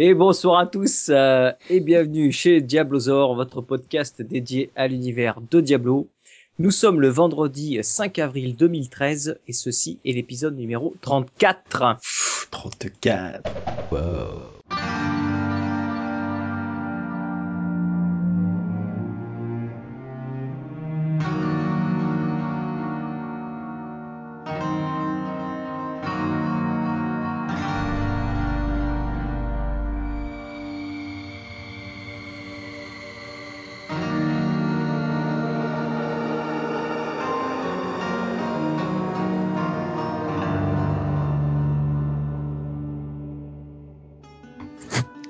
Et bonsoir à tous euh, et bienvenue chez Diablosaur, votre podcast dédié à l'univers de Diablo. Nous sommes le vendredi 5 avril 2013 et ceci est l'épisode numéro 34. 34. Wow.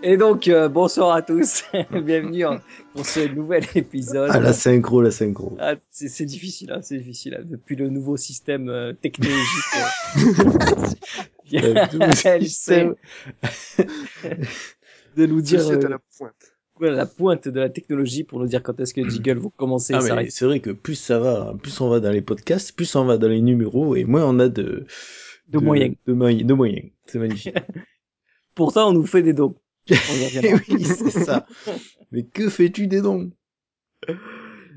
Et donc, euh, bonsoir à tous, bienvenue en- pour ce nouvel épisode. Ah, la synchro, la synchro. Ah, c'est c'est difficile, hein, c'est difficile. hein, depuis le nouveau système euh, technologique. euh, système. de nous dire à euh, la pointe. voilà, la pointe de la technologie pour nous dire quand est-ce que les jingles vont commencer. Ah, c'est vrai que plus ça va, plus on va dans les podcasts, plus on va dans les numéros, et moins on a de... De moyens. De, moyens. De moyens. C'est magnifique. Pourtant, on nous fait des dons. Oui, c'est ça. Mais que fais-tu des dons?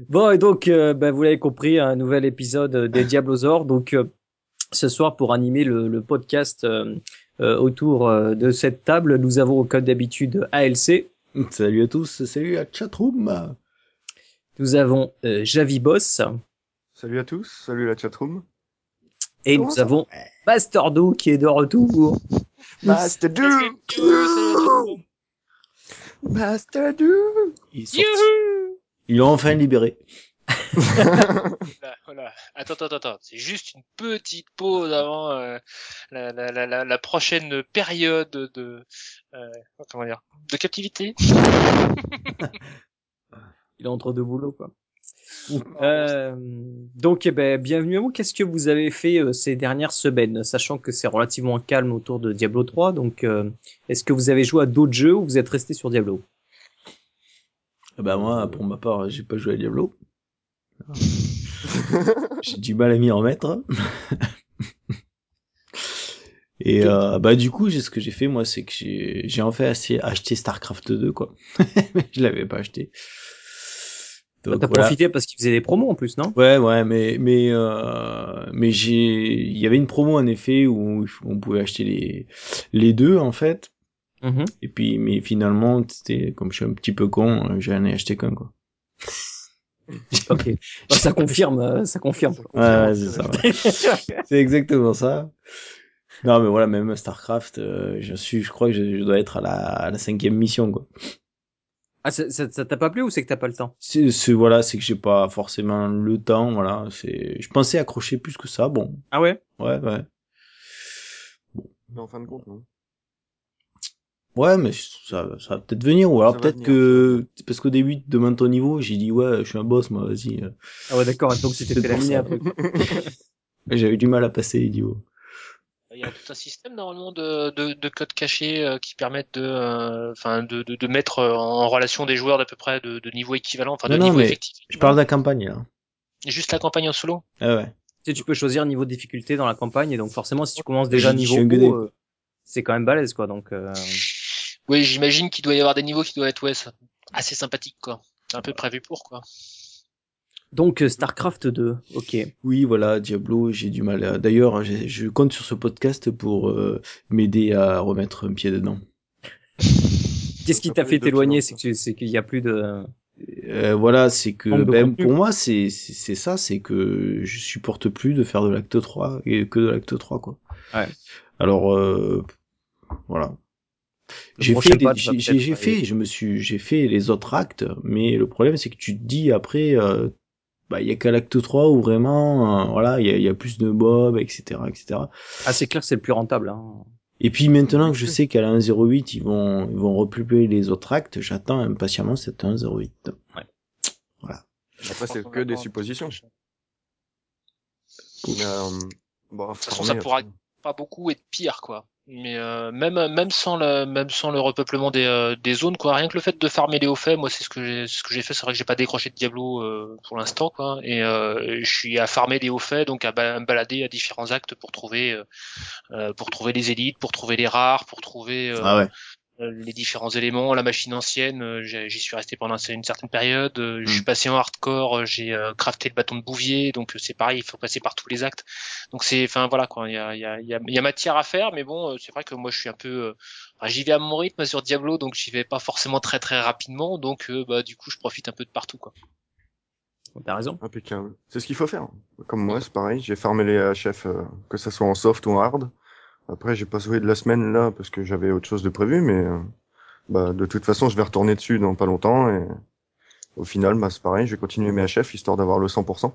Bon, et donc, euh, ben, vous l'avez compris, un nouvel épisode euh, des Diablosaures. Donc, euh, ce soir, pour animer le, le podcast euh, euh, autour euh, de cette table, nous avons, comme d'habitude, ALC. Salut à tous, salut à Chatroom. Nous avons euh, Javi Boss. Salut à tous, salut la chatroom. Et Comment nous avons Master Do qui est de retour. Master Do Master Do Ils sont... Ils l'ont enfin libéré. Voilà, voilà. Attends, attends, attends. C'est juste une petite pause avant euh, la, la, la, la, la prochaine période de euh, comment dire de captivité. Il est entre deux boulots, quoi. Euh, donc, eh ben, bienvenue à vous. Qu'est-ce que vous avez fait euh, ces dernières semaines, sachant que c'est relativement calme autour de Diablo 3. Donc, euh, est-ce que vous avez joué à d'autres jeux ou vous êtes resté sur Diablo? Ah Bah moi, pour ma part, j'ai pas joué à Diablo. j'ai du mal à m'y remettre. Et bah du coup, ce que j'ai fait moi, c'est que j'ai en fait assez acheté Starcraft 2 quoi. Mais je l'avais pas acheté. T'as voilà. profité parce qu'ils faisaient des promos en plus, non? Ouais, ouais, mais mais euh, mais j'ai il y avait une promo en effet où on pouvait acheter les les deux en fait. Mhm. Et puis mais finalement, c'était comme je suis un petit peu con, j'en ai acheté qu'un quoi. Ok. Bah, ça confirme, euh, ça confirme. Ouais, ouais, c'est ça. ouais. c'est exactement ça. Non, mais voilà, même Starcraft, euh, je suis, je crois que je, je dois être à la, à la cinquième mission, quoi. Ah, ça ça- ça t'a pas plu ou c'est que t'as pas le temps? C'est, c'est voilà, c'est que j'ai pas forcément le temps, voilà. C'est, je pensais accrocher plus que ça, bon, Ah ouais? Ouais, ouais, Mais en fin de compte, non. ouais, mais ça, ça va peut-être venir, ou alors peut-être que, parce qu'au début de demande ton niveau, j'ai dit ouais, je suis un boss, moi, vas-y. euh. Ah ouais, d'accord. Donc c'était fait ça. un truc. J'avais du mal à passer les niveaux. Il y a tout un système normalement de, de, de codes cachés euh, qui permettent de, euh, enfin, de, de, de mettre euh, en relation des joueurs d'à peu près de, de niveau équivalent, enfin de Non, niveau mais effectif. Je parle de la campagne, là. Juste la campagne en solo. Ah ouais. Tu sais, tu peux choisir niveau de difficulté dans la campagne et donc forcément si tu commences déjà niveau haut, euh, c'est quand même balèze quoi. Donc euh, Oui, j'imagine qu'il doit y avoir des niveaux qui doivent être ouais, ça- assez sympathiques quoi. C'est un peu prévu pour quoi. Donc euh, Starcraft 2. Ok. Oui, voilà, Diablo, j'ai du mal à... D'ailleurs, j'ai- je compte sur ce podcast pour euh, m'aider à remettre un pied dedans. Qu'est-ce qui t'a fait t'éloigner? C'est qu'il y a plus de. Euh, voilà, c'est que ben, pour moi, c'est ça, c'est que je supporte plus de faire de l'acte 3 et que de l'acte 3, quoi. Ouais. Alors, euh, voilà. J'ai fait, j'ai fait, je me suis, j'ai fait les autres actes, mais le problème c'est que tu te dis après, euh, bah il y a qu'à l'acte 3 où vraiment, euh, voilà, il y a, il y a plus de mobs, etc., etc. Ah c'est clair que c'est le plus rentable. Hein. Et puis maintenant que je sais qu'à la 1.08 ils vont ils vont republier les autres actes, j'attends impatiemment cette 1.08. Après, c'est que des suppositions. Euh, bon, toute façon, ça pourra- Pas beaucoup être pire quoi. Mais euh, même même sans le même sans le repeuplement des, euh, des zones quoi, rien que le fait de farmer les hauts faits, moi c'est ce que j'ai ce que j'ai fait, c'est vrai que j'ai pas décroché de Diablo euh, pour l'instant quoi, et euh, je suis à farmer des hauts faits, donc à, me balader à différents actes pour trouver euh, euh, pour trouver les élites, pour trouver les rares, pour trouver euh, Ah ouais. Euh, les différents éléments, la machine ancienne, euh, j'y suis resté pendant une certaine période. euh, Je suis passé en hardcore, euh, j'ai euh, crafté le bâton de Bouvier, donc euh, c'est pareil, il faut passer par tous les actes. Donc c'est, enfin voilà quoi, il y a, il y, a, il y, a, il y a matière à faire, mais bon, euh, c'est vrai que moi je suis un peu, euh, enfin, j'y vais à mon rythme sur Diablo, donc j'y vais pas forcément très très rapidement, donc euh, bah du coup je profite un peu de partout quoi. T'as raison. Impeccable. C'est ce qu'il faut faire. Comme moi, c'est pareil. J'ai farmé les HF, euh, que ça soit en soft ou en hard. Après, j'ai pas joué de la semaine là parce que j'avais autre chose de prévu, mais euh, bah de toute façon, je vais retourner dessus dans pas longtemps et au final, bah c'est pareil. Je vais continuer mes HF histoire d'avoir le 100%.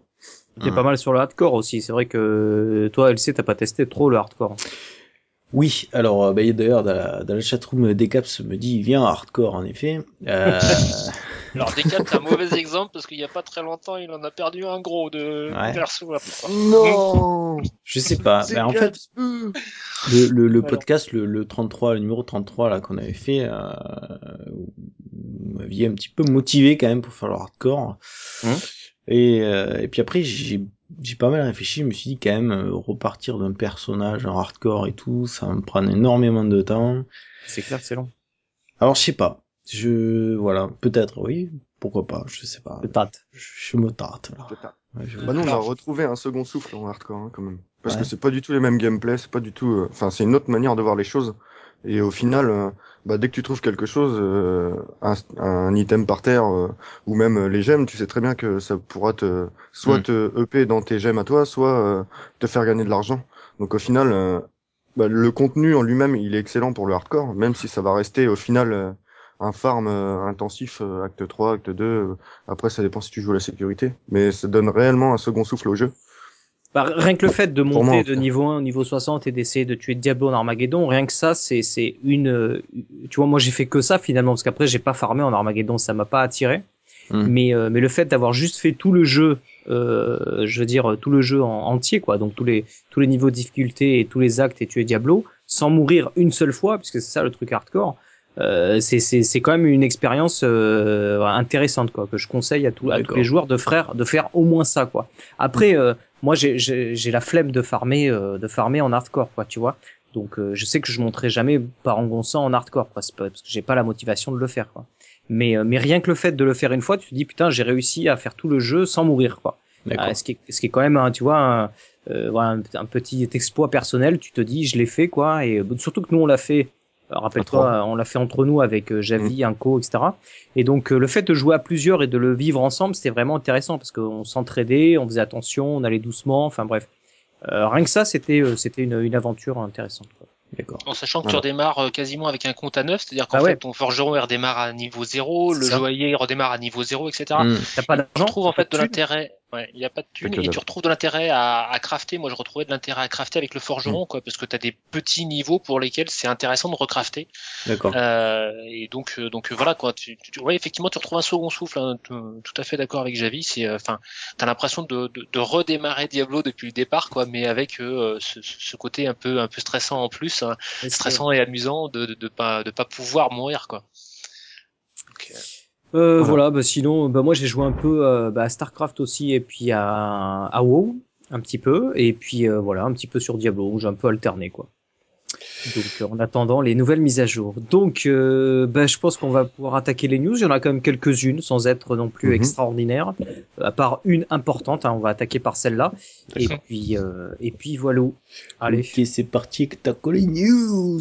T'es Mm. pas mal sur le hardcore aussi. C'est vrai que toi, LC, t'as pas testé trop le hardcore. Oui, alors euh, bah, d'ailleurs dans la, dans la chatroom Decaps me dit viens hardcore en effet. Euh, Alors Decat, c'est un mauvais exemple parce qu'il y a pas très longtemps, il en a perdu un gros de Ouais. perso. là. Non. je sais pas, mais en fait le, le, le Alors. podcast le, le 33 le numéro 33 là qu'on avait fait euh, vous m'aviez un petit peu motivé quand même pour faire le hardcore. Hum. Et, euh, et puis après j'ai j'ai pas mal réfléchi, je me suis dit quand même euh, repartir d'un personnage en hardcore et tout, ça va me prendre énormément de temps. C'est clair, c'est long. Alors je sais pas. Je voilà, peut-être oui, pourquoi pas, je sais pas. Le tâte. Je, je me tâte là. Ouais, je- Bah nous, on a retrouvé un second souffle en hardcore hein, quand même. Parce Ouais. que c'est pas du tout les mêmes gameplays, c'est pas du tout. euh, Enfin, c'est une autre manière de voir les choses. Et au final, euh, bah, dès que tu trouves quelque chose, euh, un, un item par terre euh, ou même les gemmes, tu sais très bien que ça pourra te soit Mm. te EP dans tes gemmes à toi, soit euh, te faire gagner de l'argent. Donc au final, euh, bah, le contenu en lui-même, il est excellent pour le hardcore, même si ça va rester au final euh, un farm euh, intensif, euh, acte 3, acte 2. euh, après, ça dépend si tu joues à la sécurité, mais ça donne réellement un second souffle au jeu. Bah, rien que le fait de monter moi, de niveau 1 au niveau 60 et d'essayer de tuer Diablo en Armageddon, rien que ça, c'est c'est une. Tu vois, moi j'ai fait que ça finalement parce qu'après j'ai pas farmé en Armageddon, ça m'a pas attiré. Mm. Mais euh, mais le fait d'avoir juste fait tout le jeu, euh, je veux dire tout le jeu en entier quoi, donc tous les tous les niveaux de difficulté et tous les actes et tuer Diablo sans mourir une seule fois, puisque c'est ça le truc hardcore. Euh, c'est c'est c'est quand même une expérience euh, intéressante quoi que je conseille à, tous à tous D'accord. les joueurs de faire de faire au moins ça quoi. Après euh, moi j'ai la flemme de farmer euh, de farmer en hardcore quoi tu vois. Donc euh, je sais que je monterai jamais Parangonçan en hardcore quoi, c'est pas- parce que j'ai pas la motivation de le faire quoi. Mais euh, mais rien que le fait de le faire une fois, tu te dis putain, j'ai réussi à faire tout le jeu sans mourir quoi. Ce qui est, ce qui est quand même un, tu vois un, euh, voilà, un, un petit exploit personnel, tu te dis je l'ai fait quoi et surtout que nous on l'a fait Rappelle-toi, on l'a fait entre nous avec euh, Javi, Inco, etc. Et donc euh, le fait de jouer à plusieurs et de le vivre ensemble, c'était vraiment intéressant parce qu'on s'entraidait, on faisait attention, on allait doucement, enfin bref. Euh, rien que ça, c'était euh, c'était une, une aventure intéressante. D'accord. En sachant que Voilà. tu redémarres euh, quasiment avec un compte à neuf, c'est-à-dire qu'en Ah ouais. fait ton forgeron il redémarre à niveau 0, le joaillier il redémarre à niveau 0, etc. Mm. T'as pas Tu d'argent retrouves en fait de l'intérêt. Ouais, il n'y a pas de thunes que et tu retrouves de l'intérêt à, à crafter. Moi, je retrouvais de l'intérêt à crafter avec le forgeron, quoi, parce que tu as des petits niveaux pour lesquels c'est intéressant de recrafter. D'accord. Euh, et donc, euh, donc euh, voilà quoi. Tu, tu- ouais, effectivement, tu retrouves un second souffle. hein, tout, tout à fait d'accord avec Javi. C'est, euh, enfin, t'as l'impression de, de, de redémarrer Diablo depuis le départ, quoi, mais avec euh, ce, ce côté un peu, un peu stressant en plus, hein, stressant et amusant de, de, de pas, de pas pouvoir mourir, quoi. Donc, euh, Voilà. voilà, bah sinon, bah moi j'ai joué un peu euh, bah, à Starcraft aussi et puis à, à WoW un petit peu et puis euh, voilà un petit peu sur Diablo où j'ai un peu alterné quoi. Donc en attendant les nouvelles mises à jour. Donc euh, bah, je pense qu'on va pouvoir attaquer les news. Il y en a quand même quelques-unes sans être non plus Mhm. extraordinaires. À part une importante, hein, on va attaquer par celle-là. Et puis euh, et puis voilà. Allez. Ok, c'est parti avec ta collée news.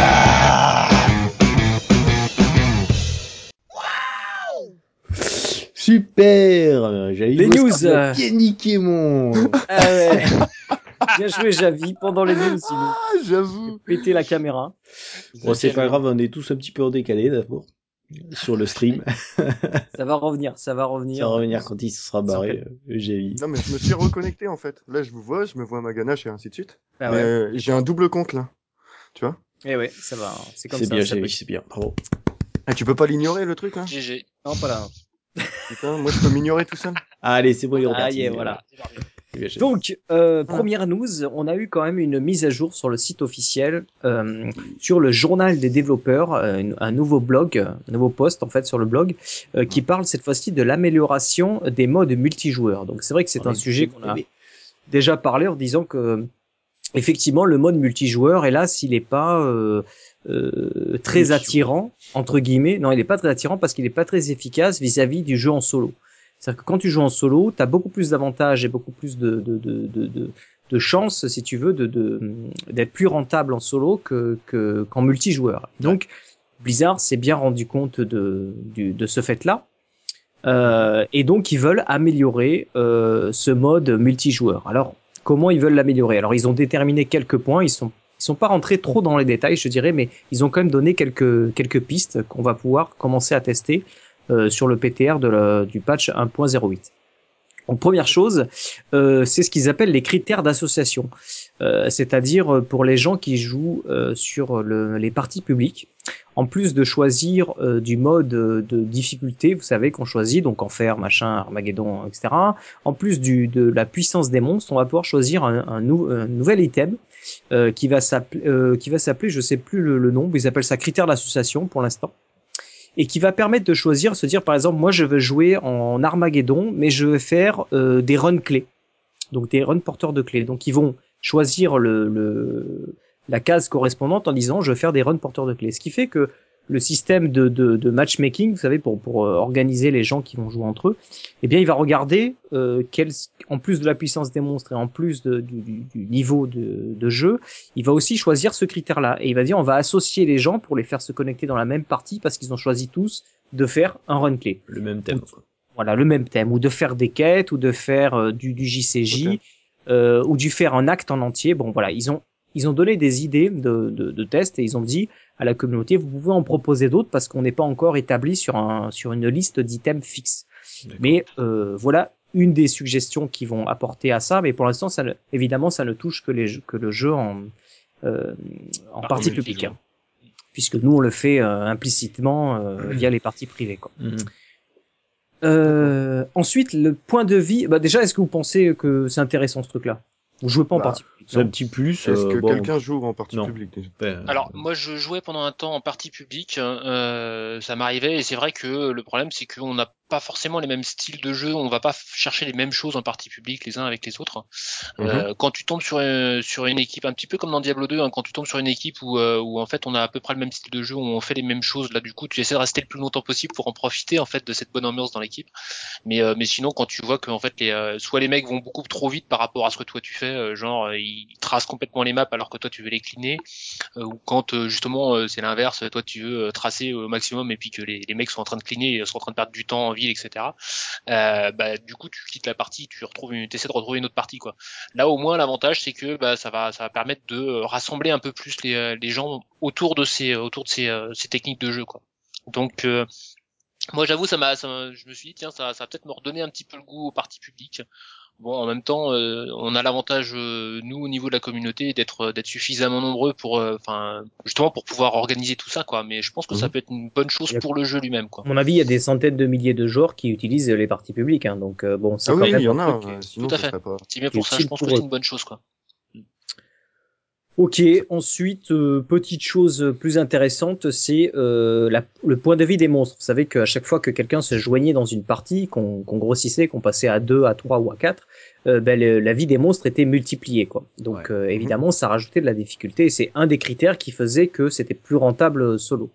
il a euh. bien niqué mon... Ah ouais. Bien joué Javi pendant les news. Ah, j'avoue. pétait la caméra. Bon, c'est pas grave, on est tous un petit peu en décalé d'abord sur le stream. Ça va revenir, ça va revenir. Ça va revenir quand il se sera barré, euh, j'ai vu. Non, mais je me suis reconnecté en fait. Là, je vous vois, je me vois ma ganache et ainsi de suite. Ah ouais. euh, j'ai un double compte là. Eh ouais, ça va. C'est comme C'est ça. bien, j'ai peut- vu, c'est bien, bravo. Ah, tu peux pas l'ignorer le truc hein GG. Non, pas là. Putain, moi je peux m'ignorer tout seul. Allez, c'est bon, il Ah, voilà. Donc, euh, première news, on a eu quand même une mise à jour sur le site officiel, euh, sur le journal des développeurs, euh, un nouveau blog, un nouveau post en fait sur le blog, euh, qui parle cette fois-ci de l'amélioration des modes multijoueurs. Donc c'est vrai que c'est On un sujet qu'on a déjà parlé en disant que effectivement le mode multijoueur, hélas, il n'est pas euh, très attirant entre guillemets. Non, il n'est pas très attirant parce qu'il n'est pas très efficace vis-à-vis du jeu en solo. C'est-à-dire que quand tu joues en solo, tu as beaucoup plus d'avantages et beaucoup plus de, de, de, de, de, de chances, si tu veux, de, de, d'être plus rentable en solo que, que, qu'en multijoueur. Donc, Blizzard s'est bien rendu compte de, du, de ce fait-là. Euh, et donc, ils veulent améliorer euh, ce mode multijoueur. Alors, comment ils veulent l'améliorer? Alors, ils ont déterminé quelques points. Ils sont ils sont pas rentrés trop dans les détails, je dirais, mais ils ont quand même donné quelques quelques pistes qu'on va pouvoir commencer à tester euh, sur le PTR de la- du patch 1.08. Donc première chose, euh, c'est ce qu'ils appellent les critères d'association, Euh, c'est-à-dire euh, pour les gens qui jouent sur le- les parties publiques, en plus de choisir du mode de difficulté, vous savez qu'on choisit donc enfer, machin, Armageddon, etc. En plus du, de la puissance des monstres, on va pouvoir choisir un, un nou- un nouvel item qui va s'appeler, qui va s'appeler, je sais plus le, le nom, mais ils appellent ça critère d'association pour l'instant et qui va permettre de choisir, se dire par exemple, moi je veux jouer en Armageddon, mais je veux faire euh, des runs clés, donc des runs porteurs de clés. Donc ils vont choisir le, la case correspondante en disant je veux faire des runs porteurs de clés. Ce qui fait que le système de, de, de matchmaking, vous savez, pour, pour euh, organiser les gens qui vont jouer entre eux, eh bien, il va regarder euh, quel, en plus de la puissance des monstres et en plus de, du, niveau de, de jeu, il va aussi choisir ce critère-là. Et il va dire, on va associer les gens pour les faire se connecter dans la même partie parce qu'ils ont choisi tous de faire un run clé. Le même thème. quoi. Voilà, le même thème. Ou de faire des quêtes, ou de faire euh, du, du JCJ, euh, ou du faire un acte en entier. Bon, voilà, ils ont, ils ont donné des idées de, de, de tests et ils ont dit à la communauté, vous pouvez en proposer d'autres parce qu'on n'est pas encore établi sur, un, sur une liste d'items fixes. Mais euh, voilà une des suggestions qui vont apporter à ça, mais pour l'instant, ça ne- évidemment, ça ne touche que, les, jeux- que le jeu en, euh, en Par partie publique, hein. puisque nous on le fait euh, implicitement euh, via les parties privées. Quoi. Mhm. Euh, ensuite, le point de vie. Bah déjà, est-ce que vous pensez que c'est intéressant ce truc-là? Vous jouez pas en Bah, partie publique C'est un petit plus. Est-ce euh, que bon, quelqu'un joue en partie non. publique déjà ben, Alors moi je jouais pendant un temps en partie publique, euh, ça m'arrivait et c'est vrai que le problème c'est qu'on n'a pas forcément les mêmes styles de jeu, on va pas chercher les mêmes choses en partie publique les uns avec les autres. Euh, quand tu tombes sur euh, sur une équipe un petit peu comme dans Diablo 2, hein, quand tu tombes sur une équipe où euh, où en fait on a à peu près le même style de jeu, où on fait les mêmes choses, là du coup tu essaies de rester le plus longtemps possible pour en profiter en fait de cette bonne ambiance dans l'équipe. Mais euh, mais sinon quand tu vois que en fait les euh, soit les mecs vont beaucoup trop vite par rapport à ce que toi tu fais, euh, genre ils tracent complètement les maps alors que toi tu veux les cleaner, euh, ou quand justement c'est l'inverse, toi tu veux tracer au maximum et puis que les, les mecs sont en train de cleaner, et sont en train de perdre du temps en etc. Euh, bah du coup tu quittes la partie, tu retrouves, une, essaies de retrouver une autre partie quoi. Là au moins l'avantage c'est que bah ça va, ça va permettre de euh, rassembler un peu plus les, euh, les gens autour de ces, autour de ces, ces techniques de jeu quoi. Donc moi j'avoue ça m'a- je me suis dit tiens ça, ça va peut-être me redonner un petit peu le goût aux parties publiques. Bon, en même temps, euh, on a l'avantage euh, nous au niveau de la communauté d'être d'être suffisamment nombreux pour, euh, enfin, justement pour pouvoir organiser tout ça, quoi. Mais je pense que ça Mhm. peut être une bonne chose pour le jeu lui-même, quoi. À mon avis, il y a des centaines de milliers de joueurs qui utilisent les parties publiques, hein, donc euh, bon, c'est Ah quand oui, même il y en un a, euh, sinon Tout à ça fait. pas. C'est bien pour ça, je pense que c'est une bonne chose, quoi. Ok, ensuite, euh, petite chose plus intéressante, c'est euh, le point de vie des monstres. Vous savez qu'à chaque fois que quelqu'un se joignait dans une partie, qu'on grossissait, qu'on passait à 2, à 3 ou à 4, euh, ben, le- la vie des monstres était multipliée. Quoi. Donc Ouais. euh, évidemment, ça rajoutait de la difficulté et c'est un des critères qui faisait que c'était plus rentable solo.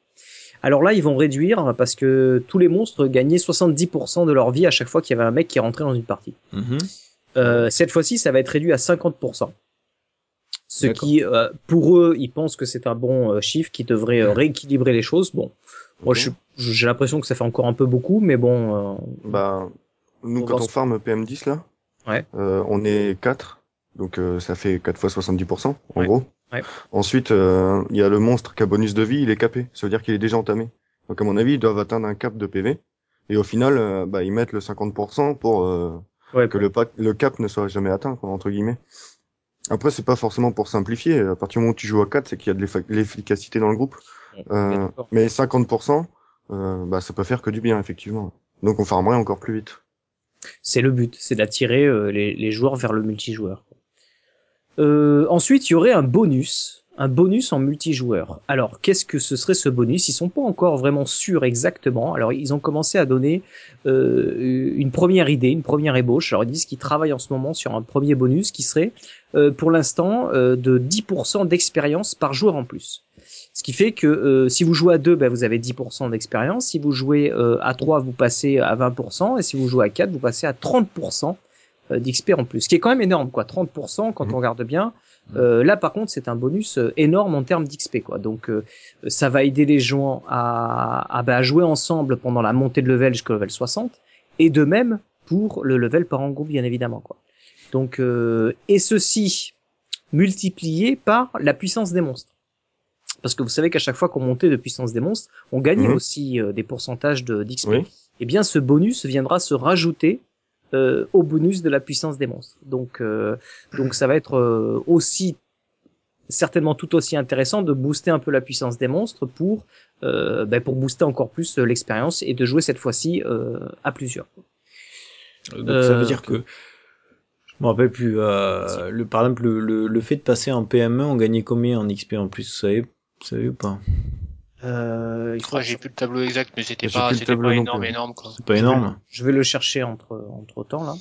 Alors là, ils vont réduire parce que tous les monstres gagnaient 70% de leur vie à chaque fois qu'il y avait un mec qui rentrait dans une partie. mhm. Euh, cette fois-ci, ça va être réduit à 50%. Ce qui, euh, pour eux, ils pensent que c'est un bon euh, chiffre qui devrait euh, rééquilibrer les choses. Bon, moi, j'ai l'impression que ça fait encore un peu beaucoup, mais bon. euh, Bah, nous, On quand on se- farm PM10, là, Ouais. euh, on est 4, donc euh, ça fait 4 fois 70%, en Ouais. gros. Ouais. Ensuite, euh, il y a le monstre qui a bonus de vie, il est capé, ça veut dire qu'il est déjà entamé. Donc à mon avis, ils doivent atteindre un cap de PV. Et au final, euh, bah, ils mettent le 50% pour euh, ouais, que le, cap ne soit jamais atteint, quoi, entre guillemets. Après, c'est pas forcément pour simplifier. À partir du moment où tu joues à 4, c'est qu'il y a de l'efficacité dans le groupe. Ouais, Euh, mais 50%, euh, bah ça peut faire que du bien effectivement. Donc on farmerait encore plus vite. C'est le but, c'est d'attirer euh, les, les joueurs vers le multijoueur. Euh, ensuite, il y aurait un bonus, un bonus en multijoueur. Alors, qu'est-ce que ce serait ce bonus? Ils sont pas encore vraiment sûrs exactement. Alors, ils ont commencé à donner euh, une première idée, une première ébauche. Alors, ils disent qu'ils travaillent en ce moment sur un premier bonus qui serait, euh, pour l'instant, euh, de 10% d'expérience par joueur en plus. Ce qui fait que euh, si vous jouez à 2, ben, vous avez 10% d'expérience. Si vous jouez euh, à 3, vous passez à 20%. Et si vous jouez à 4, vous passez à 30% euh, d'XP en plus. Ce qui est quand même énorme, quoi. 30% quand Mhm. on regarde bien. Euh, là, par contre, c'est un bonus euh, énorme en termes d'XP, quoi. Donc, euh, ça va aider les gens à, à, bah, à jouer ensemble pendant la montée de level jusqu'au level 60. Et de même pour le level par en groupe, bien évidemment, quoi. Donc, euh, et ceci multiplié par la puissance des monstres. Parce que vous savez qu'à chaque fois qu'on montait de puissance des monstres, on gagnait Mhm. aussi euh, des pourcentages de d'XP. Oui. Eh bien, ce bonus viendra se rajouter euh, au bonus de la puissance des monstres. Donc, euh, donc ça va être euh, aussi certainement tout aussi intéressant de booster un peu la puissance des monstres pour ben, pour booster encore plus l'expérience et de jouer cette fois-ci à plusieurs. Donc ça veut dire que je me rappelle plus. Le par exemple le, le, le fait de passer en PME, on gagnait combien en XP en plus Vous savez, vous savez ou pas? Euh, que j'ai plus le tableau exact, mais c'était pas, c'était pas énorme, plus. énorme, quoi. C'est pas énorme. je vais le chercher entre entre temps là.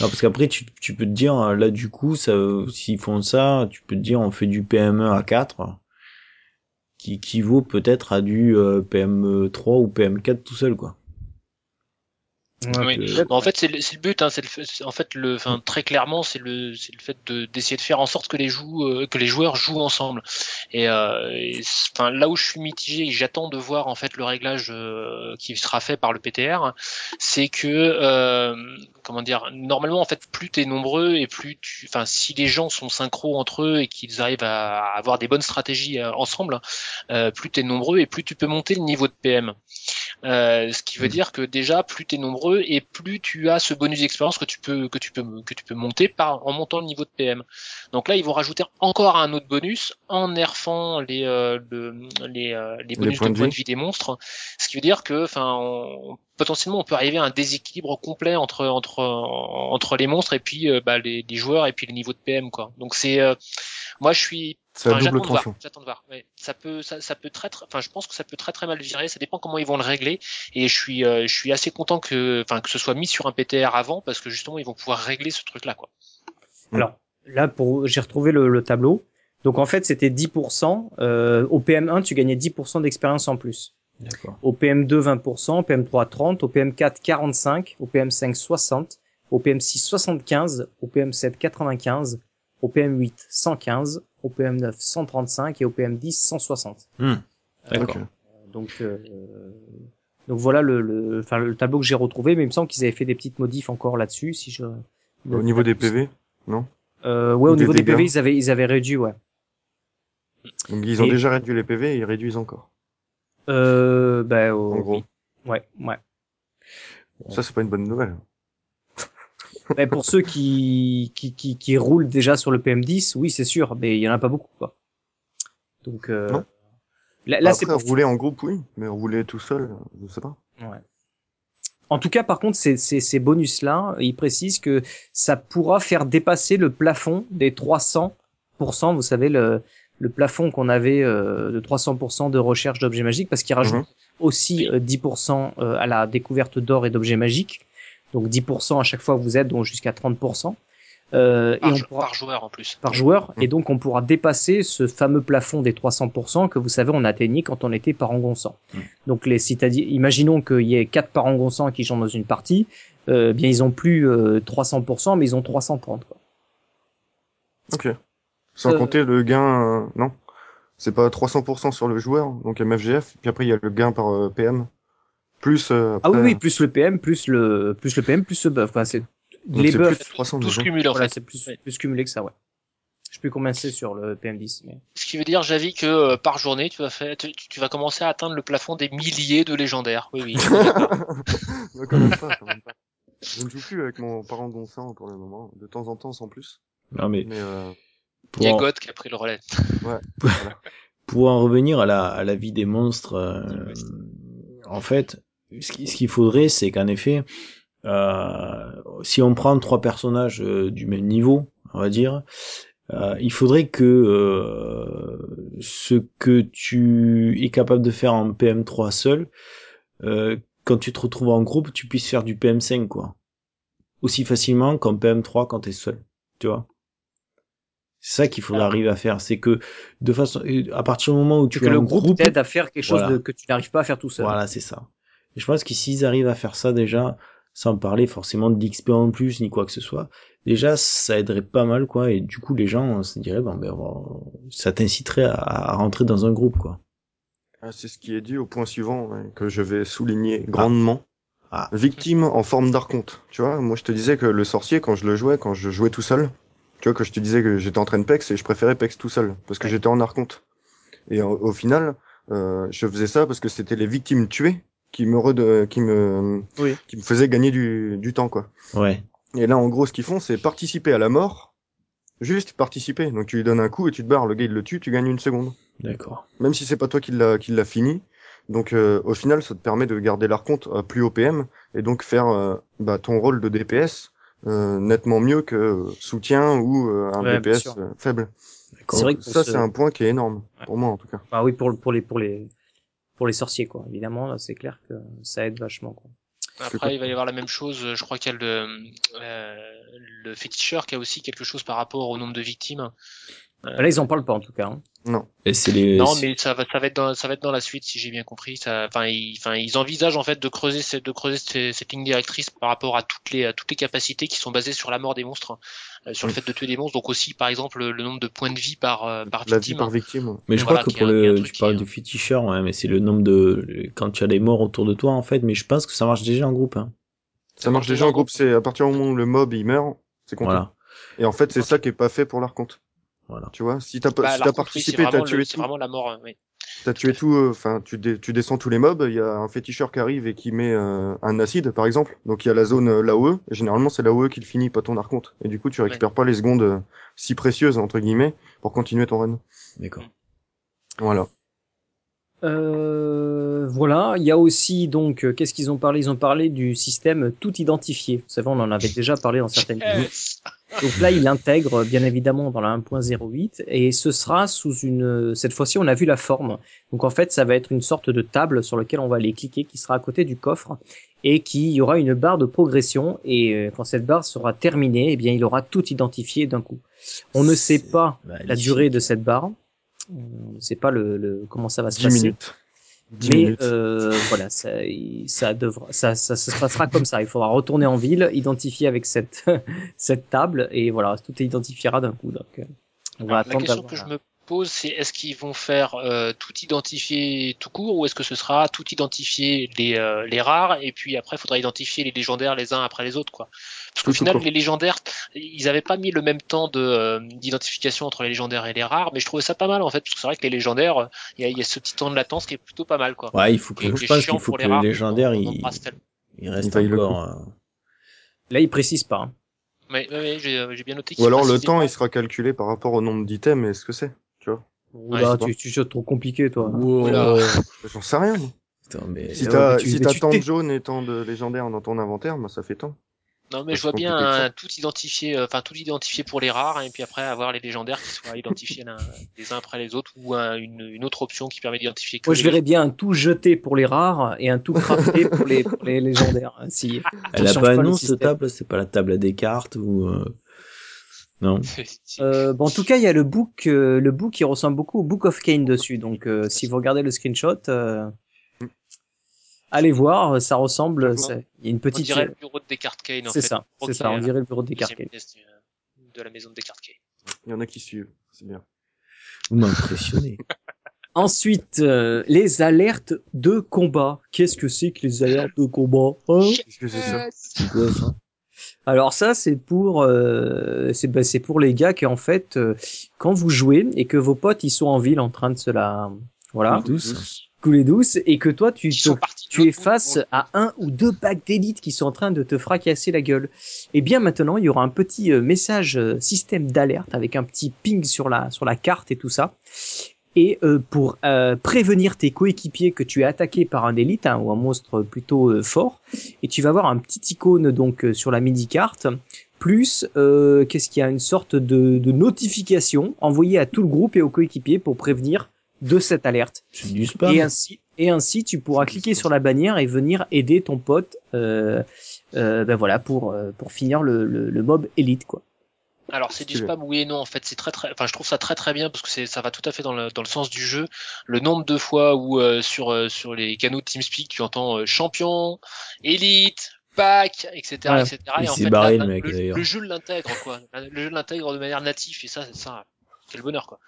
Non, parce qu'après tu, tu peux te dire là du coup ça s'ils font ça, tu peux te dire on fait du PME à 4 qui qui vaut peut-être à du euh, PM3 ou PM4 tout seul quoi. Oui. Bon, en fait, c'est le, c'est le but. Hein, c'est le, en fait, le, enfin, très clairement, c'est le, c'est le fait de d'essayer de faire en sorte que les joues, euh, que les joueurs jouent ensemble. Et, euh, et là où je suis mitigé, et j'attends de voir en fait le réglage euh, qui sera fait par le PTR, c'est que, euh, comment dire, normalement, en fait, plus t'es nombreux et plus tu, enfin, si les gens sont synchro entre eux et qu'ils arrivent à avoir des bonnes stratégies euh, ensemble, euh, plus t'es nombreux et plus tu peux monter le niveau de PM. Euh, ce qui veut dire que déjà plus tu et plus tu as ce bonus d'expérience que tu peux que tu peux que tu peux monter par en montant le niveau de PM. Donc là ils vont rajouter encore un autre bonus en nerfant les euh, le- les, euh, les bonus points de de points de vie des monstres. Ce qui veut dire que enfin on- potentiellement on peut arriver à un déséquilibre complet entre entre entre les monstres et puis euh, bah, les, les joueurs et puis les niveaux de PM quoi. Donc c'est euh, moi je suis C'est Enfin, double j'attends de voir. tranchant. J'attends de voir. Ouais. Ça peut, ça, ça peut très, très, enfin, je pense que ça peut très très mal virer. Ça dépend comment ils vont le régler. Et je suis, euh, je suis assez content que, enfin, que ce soit mis sur un PTR avant parce que justement ils vont pouvoir régler ce truc-là, quoi. Alors là, pour j'ai retrouvé le, le tableau. Donc en fait, c'était 10%. Euh, au PM1, tu gagnais 10% d'expérience en plus. D'accord. Au PM2, 20%. Au PM3, 30. Au PM4, 45. Au PM5, 60. Au PM6, 75. Au PM7, 95. Au PM8, 115. Au PM9, 135. Et au PM10, 160. Hmm. D'accord. Donc, euh, donc voilà le, le, enfin, le tableau que j'ai retrouvé, mais il me semble qu'ils avaient fait des petites modifs encore là-dessus, si je. Au niveau des PV, non Euh, ouais, au des niveau des. PV, ils avaient, ils avaient réduit, ouais. Donc ils ont Et- déjà réduit les PV et ils réduisent encore. Euh, bah, En gros. oui. Ouais, ouais. Ça c'est pas une bonne nouvelle. Mais pour ceux qui, qui, qui, qui roulent déjà sur le PM10, oui, c'est sûr, mais il y en a pas beaucoup, quoi. Donc, euh, Non. là, là, c'est pour rouler en groupe oui, mais rouler tout seul, je sais pas. Ouais. En tout cas, par contre, ces, ces, ces bonus-là, ils précisent que ça pourra faire dépasser le plafond des 300%. Vous savez, le, le plafond qu'on avait euh, de 300% de recherche d'objets magiques, parce qu'il rajoute Mhm. aussi euh, 10% euh, à la découverte d'or et d'objets magiques. Donc 10% à chaque fois que vous êtes, donc jusqu'à 30%. Euh, Par, et on jou- pourra, par joueur en plus. par joueur, Mm. et donc on pourra dépasser ce fameux plafond des 300% que vous savez on atteignait quand on était parangon 100. Mm. Donc les c'est-à-dire imaginons qu'il y ait quatre parangons 100 qui sont dans une partie, euh, bien ils ont plus euh, 300% mais ils ont 330 quoi. Ok. Sans Euh, compter le gain, euh, non C'est pas 300% sur le joueur, donc MFGF, puis après il y a le gain par euh, PM. Plus euh, Ah oui oui, plus le PM, plus le plus le PM, plus le buff quoi, c'est les plus buffs. de 300 Tous déjà. cumulés en Voilà, fait. c'est plus Ouais. plus cumulé que ça ouais. Je plus combien c'est sur le PM10 mais Ce qui veut dire, Javi, que euh, par journée, tu vas faire, tu, tu vas commencer à atteindre le plafond des milliers de légendaires. Oui, oui. Non, quand même pas, quand même pas. Je ne joue plus avec mon parent Gonçan pour le moment, de temps en temps sans plus. Non mais Mais euh, Il y a pour, God qui a pris le relais. pour en revenir à la, à la vie des monstres, euh, en fait, ce qui- ce qu'il faudrait, c'est qu'en effet, euh, si on prend trois personnages euh, du même niveau, on va dire, euh, il faudrait que euh, ce que tu es capable de faire en PM3 seul, euh, quand tu te retrouves en groupe, tu puisses faire du PM5, quoi. Aussi facilement qu'en PM3 quand t'es seul, tu vois. C'est ça qu'il faudrait Alors. arriver à faire, c'est que de façon, à partir du moment où tu que es le en groupe, groupe, t'aide à faire quelque chose Voilà. de- que tu n'arrives pas à faire tout seul. voilà, c'est ça. Et je pense que s'ils arrivent à faire ça déjà, sans parler forcément d'XP en plus ni quoi que ce soit, déjà ça aiderait pas mal quoi. Et du coup les gens se diraient ben on- ça t'inciterait à, à rentrer dans un groupe quoi. Ah, C'est ce qui est dit au point suivant ouais, que je vais souligner grandement. Ah. Victime en forme d'archonte. Tu vois, moi je te disais que le sorcier, quand je le jouais, quand je jouais tout seul, tu vois, que je te disais que j'étais en train de pex et je préférais pex tout seul parce que Ouais. j'étais en archonte. Et au, au final, euh, je faisais ça parce que c'était les victimes tuées qui me rede- qui me Oui. qui me faisaient gagner du, du temps quoi. Ouais. Et là, en gros, ce qu'ils font, c'est participer à la mort. Juste participer. Donc tu lui donnes un coup et tu te barres. Le gars, il le tue, tu gagnes une seconde. D'accord. Même si c'est pas toi qui l'a qui l'a fini. Donc euh, au final, ça te permet de garder l'archonte à plus haut PM et donc faire euh, bah, ton rôle de DPS euh, nettement mieux que soutien ou euh, un Ouais, DPS euh, faible. D'accord. C'est vrai que Ça, ce- c'est un point qui est énorme Ouais. pour moi en tout cas. Bah oui, pour, pour les, pour les, pour les sorciers, quoi. Évidemment, c'est clair que ça aide vachement, quoi. Après, il va y avoir la même chose. Je crois qu'il y a le, euh, le féticheur qui a aussi quelque chose par rapport au nombre de victimes. Euh, Là, ils en parlent pas, en tout cas. hein. Non. Et c'est les. non, mais ça va, ça va être dans, ça va être dans la suite si j'ai bien compris. Ça, enfin, ils, enfin, ils envisagent en fait de creuser cette, de creuser cette, cette ligne directrice par rapport à toutes les, à toutes les capacités qui sont basées sur la mort des monstres, euh, sur le fait de tuer des monstres. Donc aussi, par exemple, le, nombre de points de vie par, euh, par La vie victime. par victime. Mais je Voilà, crois que pour le, tu parles est- du féticheur, ouais, mais c'est le nombre de quand tu as des morts autour de toi en fait. Mais je pense que ça marche déjà en groupe. Hein. Ça marche déjà en groupe. C'est à partir du moment où le mob il meurt, c'est compté. Voilà. Et en fait, c'est ça qui est pas fait pour l'archonte. Voilà. Tu vois, si t'as pas, Bah, si participé, t'as tué le- c'est tout. vraiment la mort. oui. T'as tué tout, euh, enfin tu, dé- tu descends tous les mobs, il y a un féticheur qui arrive et qui met euh, un acide par exemple, donc il y a la zone euh, l'AOE, et généralement c'est l'AOE qui le finit, pas ton archonte, et du coup tu récupères pas les secondes euh, si précieuses entre guillemets pour continuer ton run. D'accord. Voilà. Euh, voilà. Il y a aussi, donc, euh, qu'est-ce qu'ils ont parlé? Ils ont parlé du système tout identifié. Vous savez, on en avait déjà parlé dans certaines vidéos. Donc là, il intègre bien évidemment dans la 1.08 et ce sera sous une. Cette fois-ci, on a vu la forme. Donc en fait, ça va être une sorte de table sur laquelle on va aller cliquer, qui sera à côté du coffre et qui y aura une barre de progression. Et euh, quand cette barre sera terminée, eh bien, il aura tout identifié d'un coup. On ne sait pas la durée de cette barre. On ne sait pas le, le comment ça va se 10 passer. minutes. 10 Mais minutes. euh, voilà, ça, ça devra, ça, ça, ça se passera comme ça. Il faudra retourner en ville, identifier avec cette cette table et voilà, tout identifiera d'un coup. Donc, euh, on va Alors, la attendre. question d'avoir que je la- me pose, c'est est-ce qu'ils vont faire euh, tout identifier tout court ou est-ce que ce sera tout identifier les, euh, les rares et puis après il faudra identifier les légendaires les uns après les autres quoi. Parce qu'au final les légendaires ils avaient pas mis le même temps de euh, d'identification entre les légendaires et les rares mais je trouvais ça pas mal en fait parce que c'est vrai que les légendaires euh, il y a, il y a ce petit temps de latence qui est plutôt pas mal quoi. Ouais, il faut que je pense qu'il faut que les le rares, légendaire on- on il, il encore. euh, Là, il précise pas. hein. Mais, mais, mais j'ai j'ai bien noté Ou alors le temps pas. il sera calculé par rapport au nombre d'items et ce que c'est, tu vois. Je sais tu, tu jettes trop compliqué, toi. Wow. Oula. J'en sais rien. moi. Putain, mais Si t'as si tant de jaunes et tant de légendaires dans ton inventaire, bah ça fait tant. Non mais je vois bien tout identifié, euh, enfin tout identifié pour les rares et puis après avoir les légendaires qui soient identifiés les uns après les autres ou un- une, une autre option qui permet d'identifier Moi, les je verrais bien un tout jeté pour les rares et un tout crafté pour les, pour les légendaires. hein, Si, Elle a pas pas nom cette table, c'est pas la table à des cartes ou euh, non. Euh, bon, en tout cas, il y a le book, euh, le book qui ressemble beaucoup au Book of Kane dessus. Donc, euh, si vous regardez le screenshot, euh, allez voir, ça ressemble. Il y a une On petite. dirait le bureau de Descartes Kane C'est ça, c'est ça. On à dirait le bureau de Descartes. pièce du- de la maison de Descartes Kane. Il y en a qui suivent, c'est bien. Vous m'impressionnez. Ensuite, euh, les alertes de combat. Qu'est-ce que c'est que les alertes de combat hein? Qu'est-ce que c'est ça? C'est quoi ça? Alors ça, c'est pour, euh, c'est bah, c'est pour les gars qui en fait, euh, quand vous jouez et que vos potes ils sont en ville en train de se la, voilà, Coule douce. couler douce, et que toi tu te tu es face monde. à un ou deux packs d'élite qui sont en train de te fracasser la gueule. Et bien maintenant, il y aura un petit euh, message euh, système d'alerte avec un petit ping sur la sur la carte et tout ça. Et euh, pour euh, prévenir tes coéquipiers que tu es attaqué par un élite hein, ou un monstre plutôt euh, fort, et tu vas avoir un petit icône donc euh, sur la midi carte, plus euh, qu'est-ce qu'il y a? Une sorte de, de notification envoyée à tout le groupe et aux coéquipiers pour prévenir de cette alerte. C'est du spam. Et ainsi, et ainsi, tu pourras cliquer sur la bannière et venir aider ton pote, euh, euh, ben voilà, pour pour finir le, le, le mob élite quoi. Alors c'est du spam oui et non en fait. C'est très très enfin je trouve ça très très bien parce que c'est ça va tout à fait dans le dans le sens du jeu. Le nombre de fois où euh, sur euh, sur les canaux de TeamSpeak tu entends euh, champion élite pack etc Ouais. etc et en fait barré, là, le mec, le, d'ailleurs. le jeu l'intègre quoi. Le jeu l'intègre de manière native et ça c'est ça quel bonheur quoi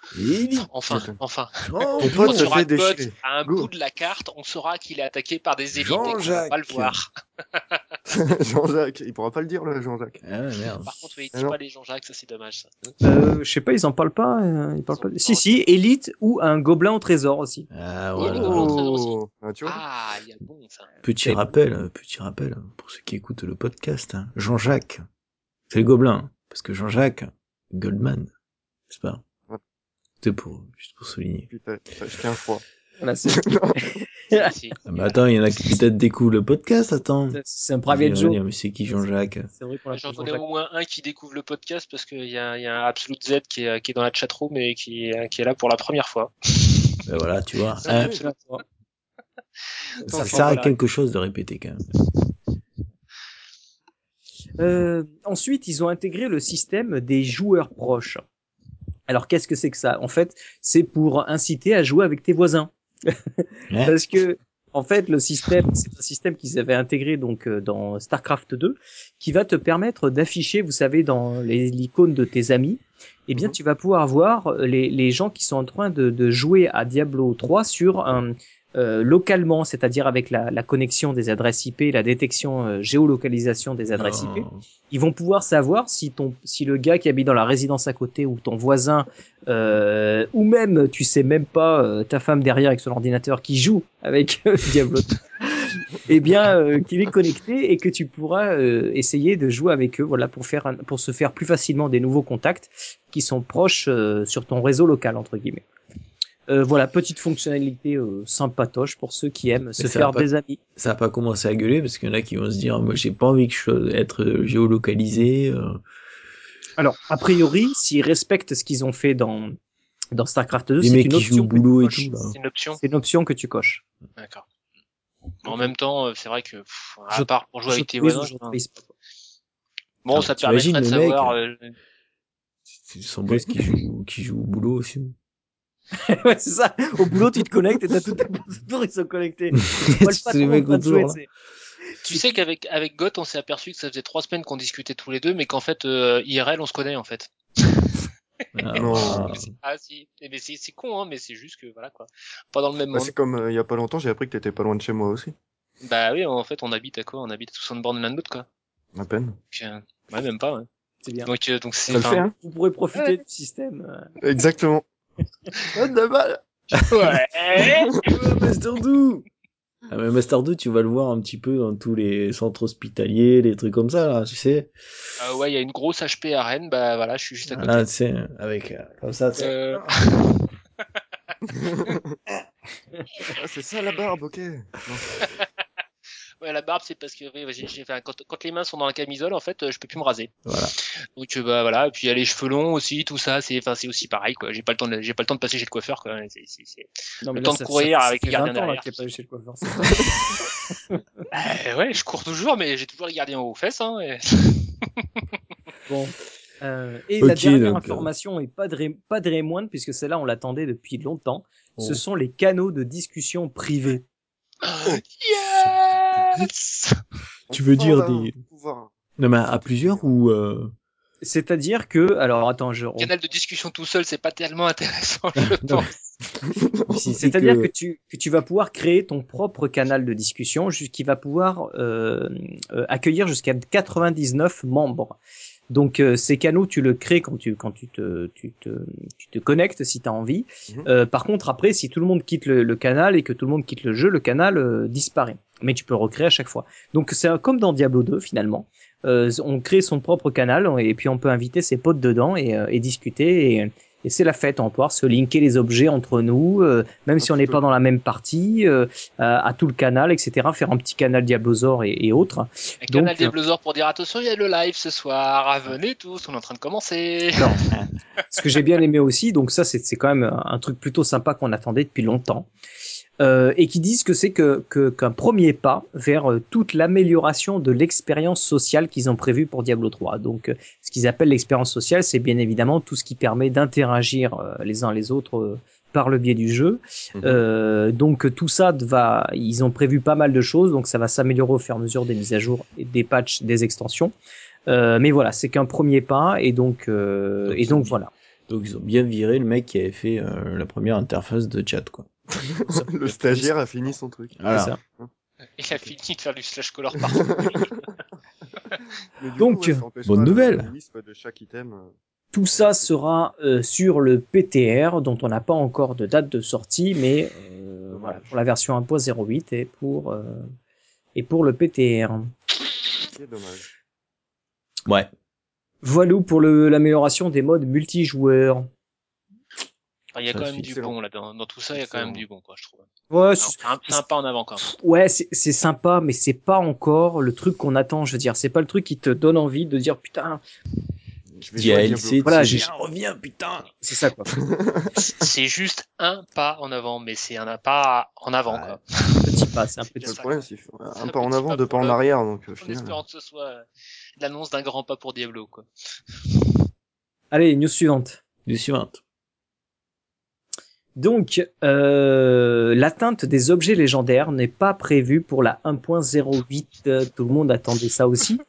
enfin enfin Oh, quand pote se fait déchirer. à un Go. bout de la carte on saura qu'il est attaqué par des élites et qu'on va Jean-Jacques. pas le voir Jean-Jacques, il pourra pas le dire, le Jean-Jacques. Ah ouais, merde. par contre oui non. pas les Jean-Jacques ça c'est dommage ça Euh, je sais pas, ils en parlent pas. euh, ils parlent Ils pas. Si si, élite ou un gobelin au trésor aussi. Ah Oh. Oh, ah, tu vois. ah y a bon ça Petit Et- rappel, petit rappel pour ceux qui écoutent le podcast. hein. Jean-Jacques, c'est le gobelin, parce que Jean-Jacques, Goldman, n'est-ce pas? Pour juste pour souligner. Putain, jeté un froid. Voilà, c'est Si, si. Ah, mais attends, il y en a qui peut-être découvrent le podcast. Attends. c'est un private joke. mais c'est qui Jean-Jacques C'est vrai qu'on l'a J'en connais au moins un qui découvre le podcast parce qu'il y a, il y a un Absolute Z qui est, qui est dans la chatroom et qui, est- qui est là pour la première fois. Ben voilà, tu vois. C'est hein, ça sert à quelque chose de répéter quand même. Euh, ensuite, ils ont intégré le système des joueurs proches. Alors, qu'est-ce que c'est que ça? En fait, c'est pour inciter à jouer avec tes voisins. Parce que, en fait, le système, c'est un système qu'ils avaient intégré donc euh, dans StarCraft 2, qui va te permettre d'afficher, vous savez, dans les l'icône de tes amis, eh bien, Mhm. tu vas pouvoir voir les, les gens qui sont en train de, de jouer à Diablo 3 sur un euh, localement, c'est-à-dire avec la, la connexion des adresses IP, la détection euh, géolocalisation des adresses IP Non. ils vont pouvoir savoir si ton si le gars qui habite dans la résidence à côté ou ton voisin euh, ou même tu sais même pas euh, ta femme derrière avec son ordinateur qui joue avec euh, Diablo eh bien euh, qu'il est connecté et que tu pourras euh, essayer de jouer avec eux voilà pour faire un- pour se faire plus facilement des nouveaux contacts qui sont proches euh, sur ton réseau local entre guillemets euh, voilà petite fonctionnalité euh, sympatoche pour ceux qui aiment se faire pas- des amis Ça a pas commencé à gueuler parce qu'il y en a qui vont se dire, moi j'ai pas envie que je sois- être euh, géolocalisé. euh. Alors, a priori, s'ils respectent ce qu'ils ont fait dans, dans StarCraft 2, Les c'est mecs une qui jouent option boulot et tout. C'est une option. C'est une option que tu coches. D'accord. En même temps, euh, c'est vrai que, pff, à Je- part pour jouer avec tes voisins, hein. bon, Ah, ça permettrait de mec, savoir, euh, C'est son boss qui joue, qui joue au boulot aussi. ouais, c'est ça. Au boulot, tu te connectes et t'as tout tes autour, ils sont connectés. C'est- tu sais qu'avec, avec Goth, on s'est aperçu que ça faisait trois semaines qu'on discutait tous les deux, mais qu'en fait, euh, IRL, on se connaît, en fait. Ah, Non. Ah, si. Eh, Mais c'est, c'est con, hein, mais c'est juste que, voilà, quoi. Pas dans le même Bah, monde. c'est comme euh, il y a pas longtemps, j'ai appris que t'étais pas loin de chez moi aussi. Bah oui, en fait, on habite à quoi? On habite à 60 bornes l'un de l'autre, quoi. À peine. Donc, euh, ouais, même pas, ouais. C'est bien. Donc, euh, donc c'est, Ça le fait, enfin, hein Vous pourrez profiter du système. euh. Exactement. Ah, de balle. Ouais. Master 2 ah, mais Master 2, tu vas le voir un petit peu dans tous les centres hospitaliers, les trucs comme ça, là, tu sais. Euh, ouais, il y a une grosse HP à Rennes, bah voilà, je suis juste à côté. Là, tu sais, avec, euh, comme ça, tu sais. Euh, Ah, c'est ça la barbe, ok. Ouais, la barbe, c'est parce que oui, j'ai, j'ai- enfin, quand, quand les mains sont dans la camisole, en fait, euh, je peux plus me raser. Voilà. Donc euh, bah voilà, et puis il y a les cheveux longs aussi, tout ça, c'est, enfin, c'est aussi pareil, quoi. J'ai pas le temps, de, j'ai pas le temps de passer chez le coiffeur, quoi. C'est, c'est, Le là, temps de courir ça- ça avec fait les gardiens 20 ans, là, derrière, tout pas eu chez le coiffeur. Euh, ouais, je cours toujours, mais j'ai toujours les gardiens aux fesses, hein. et- Bon. Euh, et la dernière donc, euh, information est pas de, ré- pas de ré moindre, puisque celle-là, on l'attendait depuis longtemps. Ce Oh. sont les canaux de discussion privés. Yes Tu veux dire des- pouvoir. Non, mais à plusieurs ou, euh... C'est-à-dire que, alors attends, je. Canal de discussion tout seul, c'est pas tellement intéressant, je pense. C'est-à-dire que... que... tu que tu vas pouvoir créer ton propre canal de discussion qui va pouvoir euh, euh, accueillir jusqu'à 99 membres. Donc euh, ces canaux tu le crées quand tu quand tu te tu te tu te connectes si tu as envie. Mhm. Euh, par contre après si tout le monde quitte le, le canal et que tout le monde quitte le jeu, le canal euh, disparaît. Mais tu peux recréer à chaque fois. Donc c'est comme dans Diablo 2 finalement. euh, on crée son propre canal et puis on peut inviter ses potes dedans et, euh, et discuter et, et c'est la fête. On va pouvoir se linker les objets entre nous, euh, même si on n'est pas dans la même partie, euh, à, à tout le canal, etc. Faire un petit canal Diablosaur et, et autres. Un Donc, canal Diablosaur pour dire attention, il y a le live ce soir. Venez tous, on est en train de commencer. Non. Ce que j'ai bien aimé aussi, donc ça c'est c'est quand même un truc plutôt sympa qu'on attendait depuis longtemps. Euh, et qui disent que c'est que que- qu'un premier pas vers euh, toute l'amélioration de l'expérience sociale qu'ils ont prévue pour Diablo 3. Donc, euh, ce qu'ils appellent l'expérience sociale, c'est bien évidemment tout ce qui permet d'interagir euh, les uns les autres par le biais du jeu. Euh, donc tout ça va, ils ont prévu pas mal de choses, donc ça va s'améliorer au fur et à mesure des mises à jour, et des patchs, des extensions. Euh, mais voilà, c'est qu'un premier pas, et donc euh, Donc, et donc voilà. Donc ils ont bien viré le mec qui avait fait la première interface de chat quoi. le stagiaire a fini son truc. Voilà. Ça. Il a fini de faire du slash color partout. Donc, coup, ouais, bonne nouvelle. le lisp de chaque item. Tout ça sera euh, sur le PTR, dont on n'a pas encore de date de sortie, mais euh, voilà, pour la version 1.08 et pour euh, et pour le PTR. C'est dommage. Ouais. Voilà pour l'amélioration des modes multijoueurs. Enfin, il y a Ça, quand même du excellent. bon là dans, dans tout ça, il y a quand même du bon quoi, je trouve. Ouais, c'est- un, c'est un pas en avant quand même. ouais, c'est sympa, mais c'est pas encore le truc qu'on attend. Je veux dire, c'est pas le truc qui te donne envie de dire putain, Je. Voilà, j'ai- reviens putain. c'est ça quoi. C'est juste un pas en avant, mais c'est un pas en avant Ouais. quoi. petit pas, c'est un petit problème, c'est C'est un un pas en avant, pas deux pas en arrière, donc au En espérant que ce soit euh, l'annonce d'un grand pas pour Diablo quoi. Allez, news suivante. Du suivante. Donc, euh, l'atteinte des objets légendaires n'est pas prévue pour la 1.08. Euh, Tout le monde attendait ça aussi.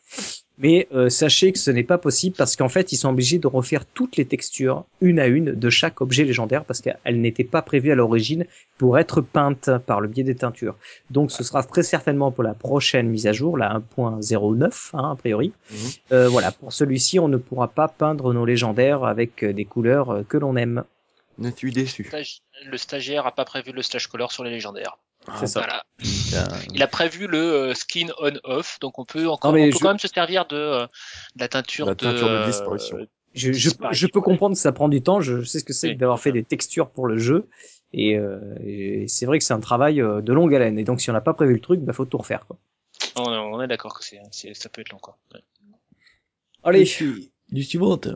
Mais euh, sachez que ce n'est pas possible parce qu'en fait, ils sont obligés de refaire toutes les textures, une à une, de chaque objet légendaire parce qu'elles n'étaient pas prévues à l'origine pour être peintes par le biais des teintures. Donc, ce sera très certainement pour la prochaine mise à jour, la 1.09, hein, a priori. Mhm. Euh, voilà, pour celui-ci, on ne pourra pas peindre nos légendaires avec des couleurs que l'on aime. N'es-tu déçu Stagi- Le stagiaire a pas prévu le slash color sur les légendaires. C'est ça. Voilà. Putain. Il a prévu le euh, skin on-off, donc on peut encore, Non, on peut je- quand même se servir de, euh, de la teinture La de, teinture de euh, disparition. Je, je, je peux comprendre que ça prend du temps. Je, je sais ce que c'est Oui, d'avoir fait des textures pour le jeu. Et, euh, et c'est vrai que c'est un travail euh, de longue haleine. Et donc, si on n'a pas prévu le truc, bah, faut tout refaire. Quoi. On, on est d'accord que c'est, c'est- ça peut être long quoi. Ouais. Allez, Du suivante.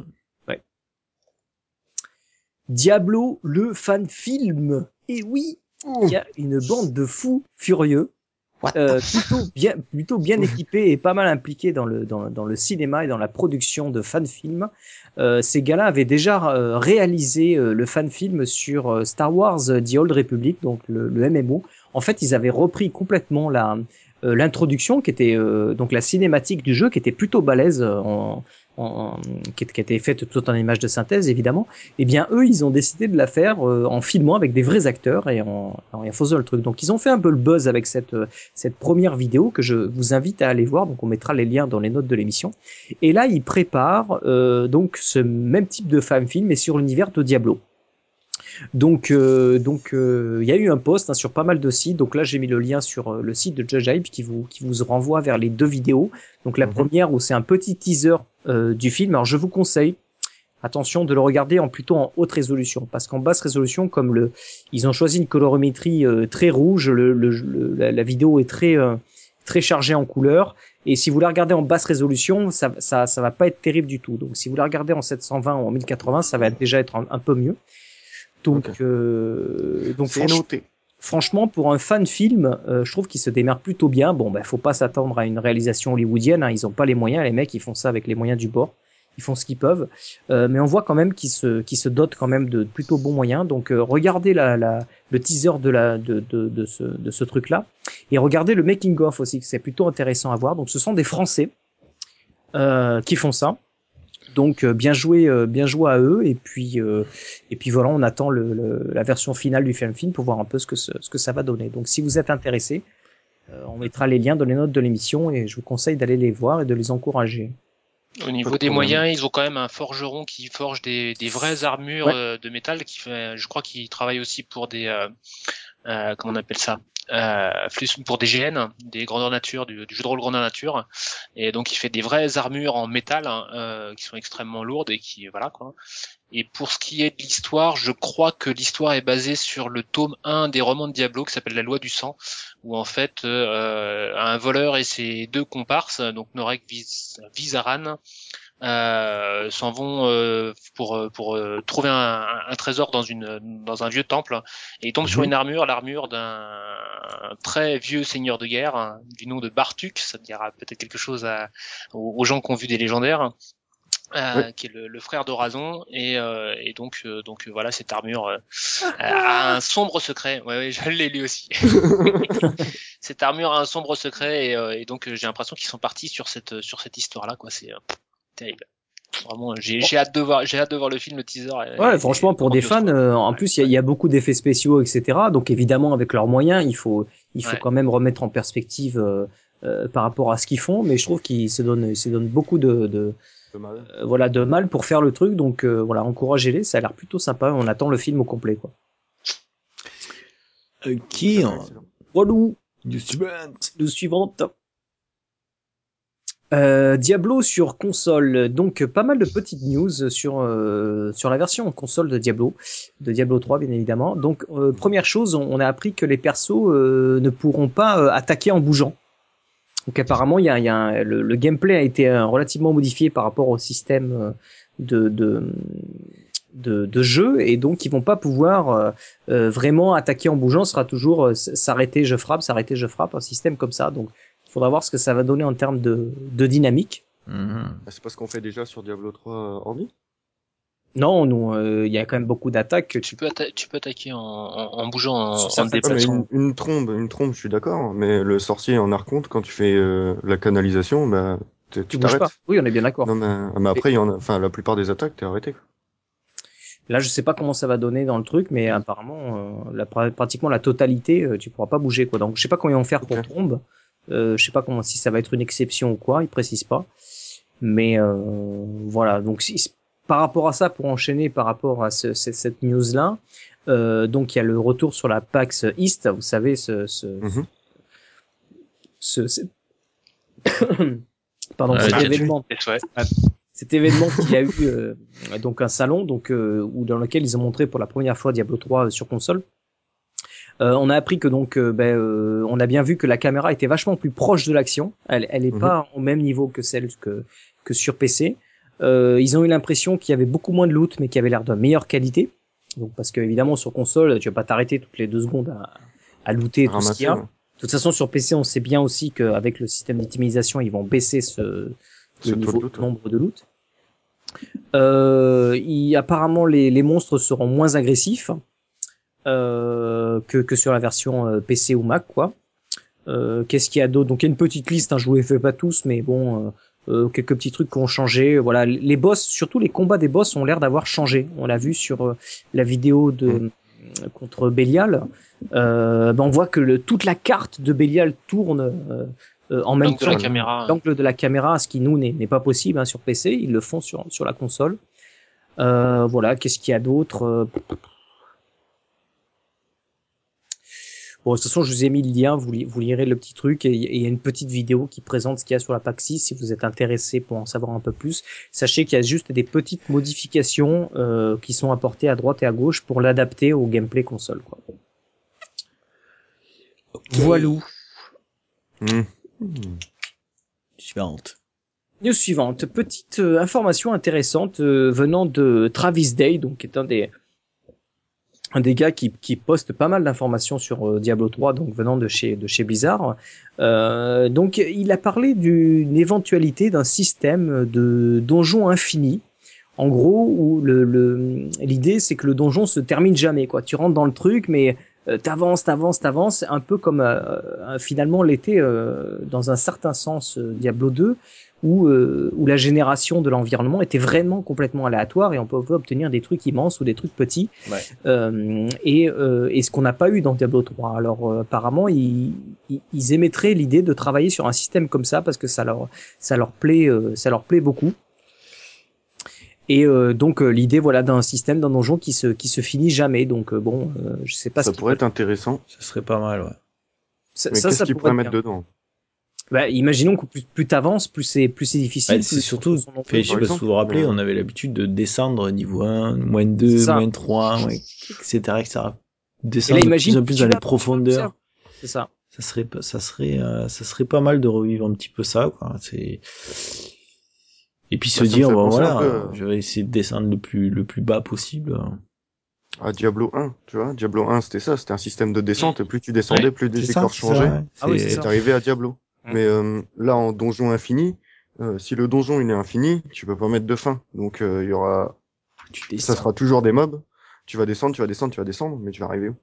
Diablo, le fan film. Et oui, il y a une bande de fous furieux. euh, plutôt bien plutôt bien équipés et pas mal impliqués dans le dans, dans le cinéma et dans la production de fan films. Euh, ces gars-là avaient déjà euh, réalisé euh, le fan film sur euh, Star Wars The Old Republic, donc le, le MMO. En fait, ils avaient repris complètement la euh, l'introduction qui était euh, donc la cinématique du jeu qui était plutôt balèze euh, en, en qui, qui était faite tout en image de synthèse évidemment eh bien eux ils ont décidé de la faire euh, en filmant avec des vrais acteurs et en, en, en faisant le truc. Donc ils ont fait un peu le buzz avec cette euh, cette première vidéo que je vous invite à aller voir. Donc on mettra les liens dans les notes de l'émission. Et là ils préparent euh, donc ce même type de fan film mais sur l'univers de Diablo donc, euh, donc, il euh, y a eu un post hein, sur pas mal de sites. Donc là, j'ai mis le lien sur euh, le site de Judge Hype qui vous qui vous renvoie vers les deux vidéos. Donc la Mhm. première où c'est un petit teaser euh, du film. Alors je vous conseille, attention, de le regarder en plutôt en haute résolution, parce qu'en basse résolution, comme le, ils ont choisi une colorimétrie euh, très rouge, le, le- le- la, la vidéo est très euh, très chargée en couleurs. Et si vous la regardez en basse résolution, ça, ça, ça va pas être terrible du tout. Donc si vous la regardez en 720 ou en 1080, ça va déjà être un, un peu mieux. Donc, euh, donc C'est franch- noté. franchement, pour un fan film, euh, je trouve qu'il se démerde plutôt bien. Bon, ben, faut pas s'attendre à une réalisation hollywoodienne. Hein. Ils ont pas les moyens. Les mecs, ils font ça avec les moyens du bord. Ils font ce qu'ils peuvent. Euh, mais on voit quand même qu'ils se, qu'ils se dotent quand même de plutôt bons moyens. Donc, euh, regardez la, la, le teaser de, la, de, de, de ce, de ce truc-là. Et regardez le making-of aussi, c'est plutôt intéressant à voir. Donc, ce sont des Français euh, qui font ça. Donc euh, bien joué, euh, bien joué à eux. Et puis euh, et puis voilà, on attend le, le- la version finale du film film pour voir un peu ce que ce, ce que ça va donner. Donc si vous êtes intéressé, euh, on mettra les liens dans les notes de l'émission et je vous conseille d'aller les voir et de les encourager. Au niveau des moyens, ils ont quand même un forgeron qui forge des, des vraies armures Ouais. de métal. Qui fait, je crois qu'il travaille aussi pour des, euh, euh, comment on appelle ça? Euh, pour des GN, des grandeurs nature, du, du, jeu de rôle grandeur nature, et donc il fait des vraies armures en métal hein, euh, qui sont extrêmement lourdes et qui voilà quoi. Et pour ce qui est de l'histoire, je crois que l'histoire est basée sur le tome 1 des romans de Diablo qui s'appelle La Loi du Sang, où en fait euh, un voleur et ses deux comparses, donc Norek Vizaran, euh, s'en vont euh, pour euh, pour euh, trouver un, un, trésor dans une dans un vieux temple. Et ils tombent sur mhm. une armure, l'armure d'un très vieux seigneur de guerre hein, du nom de Bartuk, ça dira peut-être quelque chose à, aux, gens qui ont vu des légendaires. Euh, qui est le, le frère d'Orazon. Et, euh, et donc donc voilà cette armure a un sombre secret. Ouais, ouais je l'ai lu aussi. Cette armure a un sombre secret et, et donc j'ai l'impression qu'ils sont partis sur cette sur cette histoire là quoi. C'est terrible. Vraiment, j'ai hâte de voir, j'ai hâte de voir le film, le teaser. Ouais, franchement, pour des fans, euh, en plus, il y, a beaucoup d'effets spéciaux, etc. Donc évidemment, avec leurs moyens, il faut, il faut quand même remettre en perspective euh, euh, par rapport à ce qu'ils font. Mais je trouve qu'ils se donnent, se donnent beaucoup de, de, mal. voilà, de mal pour faire le truc. Donc voilà, encouragez-les. Ça a l'air plutôt sympa. On attend le film au complet, quoi. qui, Relou. Du suivante. Du suivante. Euh, Diablo sur console, donc pas mal de petites news sur euh, sur la version console de Diablo, de Diablo 3 bien évidemment. Donc euh, première chose, on, a appris que les persos ne pourront pas attaquer en bougeant. Donc apparemment, il y a, y a le, gameplay a été relativement modifié par rapport au système de, de de, de, jeu et donc ils vont pas pouvoir vraiment attaquer en bougeant. Ce sera toujours s'arrêter, je frappe, s'arrêter, je frappe, un système comme ça. Donc il faudra voir ce que ça va donner en termes de, de dynamique. Mhm. Bah, c'est pas ce qu'on fait déjà sur Diablo 3 Ordi non, nous, euh, il y a quand même beaucoup d'attaques. Tu peux, tu peux attaquer en, en, bougeant en, en déplaçant. une, trombe, une trombe, je suis d'accord. Mais le sorcier en archonte, quand tu fais euh, la canalisation, bah, tu t'arrêtes. Oui, on est bien d'accord. Non, mais, mais après, il y en a, enfin, la plupart des attaques, t'es arrêté. Là, je sais pas comment ça va donner dans le truc, mais apparemment, euh, la, pratiquement la totalité, euh, tu pourras pas bouger, quoi. Donc, je sais pas comment ils vont faire pour trombe. Euh, je sais pas comment si ça va être une exception ou quoi, il précise pas. Mais euh, voilà, donc si, par rapport à ça, pour enchaîner par rapport à ce, cette, news là, euh, donc il y a le retour sur la PAX East, vous savez ce ce, mm ce, pardon cet événement. Cet événement qui a eu euh, donc un salon donc euh, où dans lequel ils ont montré pour la première fois Diablo 3 sur console. Euh, on a appris que donc, euh, ben, euh, on a bien vu que la caméra était vachement plus proche de l'action. Elle, elle est mhm. pas au même niveau que celle que que sur PC. ils ont eu l'impression qu'il y avait beaucoup moins de loot, mais qu'il y avait l'air de meilleure qualité. Donc parce que évidemment sur console, tu vas pas t'arrêter toutes les deux secondes à, à looter tout ce qu'il y a. De toute façon, sur PC, on sait bien aussi qu'avec le système d'optimisation, ils vont baisser ce, niveau, de nombre de loot. Euh, apparemment, les, les, monstres seront moins agressifs. Euh, que, que sur la version euh, PC ou Mac, quoi. Euh, Qu'est-ce qu'il y a d'autre? Donc il y a une petite liste, hein, je vous les fais pas tous, mais bon, euh, quelques petits trucs qui ont changé. Voilà, les boss, surtout les combats des boss ont l'air d'avoir changé. On l'a vu sur la vidéo de mm. contre Belial. Euh, ben on voit que le, toute la carte de Belial tourne en même temps. L'angle de la caméra, ce qui nous n'est pas possible hein, sur PC. Ils le font sur sur la console. voilà, qu'est-ce qu'il y a d'autre Bon, de toute façon, je vous ai mis le lien, vous, vous lirez le petit truc et il y a une petite vidéo qui présente ce qu'il y a sur la PAX 6 si vous êtes intéressé pour en savoir un peu plus. Sachez qu'il y a juste des petites modifications euh, qui sont apportées à droite et à gauche pour l'adapter au gameplay console. Quoi. Voilà. Mmh. Suivante. News suivante, petite euh, information intéressante euh, venant de Travis Day, donc qui est un des un des gars qui, qui poste pas mal d'informations sur euh, Diablo 3, donc venant de chez, de chez Blizzard. Euh, donc il a parlé d'une éventualité d'un système de donjon infini. En gros, où le, l'idée c'est que le donjon se termine jamais. Quoi. Tu rentres dans le truc, mais euh, t'avances, t'avances, t'avances, un peu comme euh, finalement l'était dans un certain sens Diablo 2, où, euh, où la génération de l'environnement était vraiment complètement aléatoire et on pouvait obtenir des trucs immenses ou des trucs petits. Ouais. Euh, et, euh, et, ce qu'on n'a pas eu dans Diablo 3. Alors euh, apparemment, ils, ils émettraient l'idée de travailler sur un système comme ça parce que ça leur, ça leur plaît, euh, ça leur plaît beaucoup. Et euh, donc euh, l'idée voilà d'un système d'un donjon qui se qui se finit jamais. Donc euh, bon, euh, je sais pas. Ça ce pourrait être intéressant. Ça serait pas mal, ouais. ça, Mais qu'est-ce qu'ils pourraient mettre dedans? Bah, imaginons que plus, plus t'avances, plus c'est plus c'est difficile. Plus c'est surtout, fait, je sais pas si vous vous rappelez, on avait l'habitude de descendre niveau 1, moins 2, C'est ça. moins 3, moins, etc., etc. Et Descendre là, de imagine plus en plus dans les profondeurs. C'est ça. Ça serait, pas- ça serait, euh, ça serait pas mal de revivre un petit peu ça, quoi. C'est, et puis se Bah, ça dire, penser voilà, peu, euh, je vais essayer de descendre le plus, le plus bas possible. À Diablo 1, tu vois. Diablo 1, c'était ça. C'était un système de descente. Et plus tu descendais, Ouais, plus les décors c'est changeaient. ouais. Ah oui, C'est- Et t'arrivais à Diablo. Mm. Mais euh, là, en donjon infini, euh, si le donjon il est infini, tu peux pas mettre de fin. Donc euh, il y aura, Tu ça sera toujours des mobs. Tu vas descendre, tu vas descendre, tu vas descendre, mais tu vas arriver où?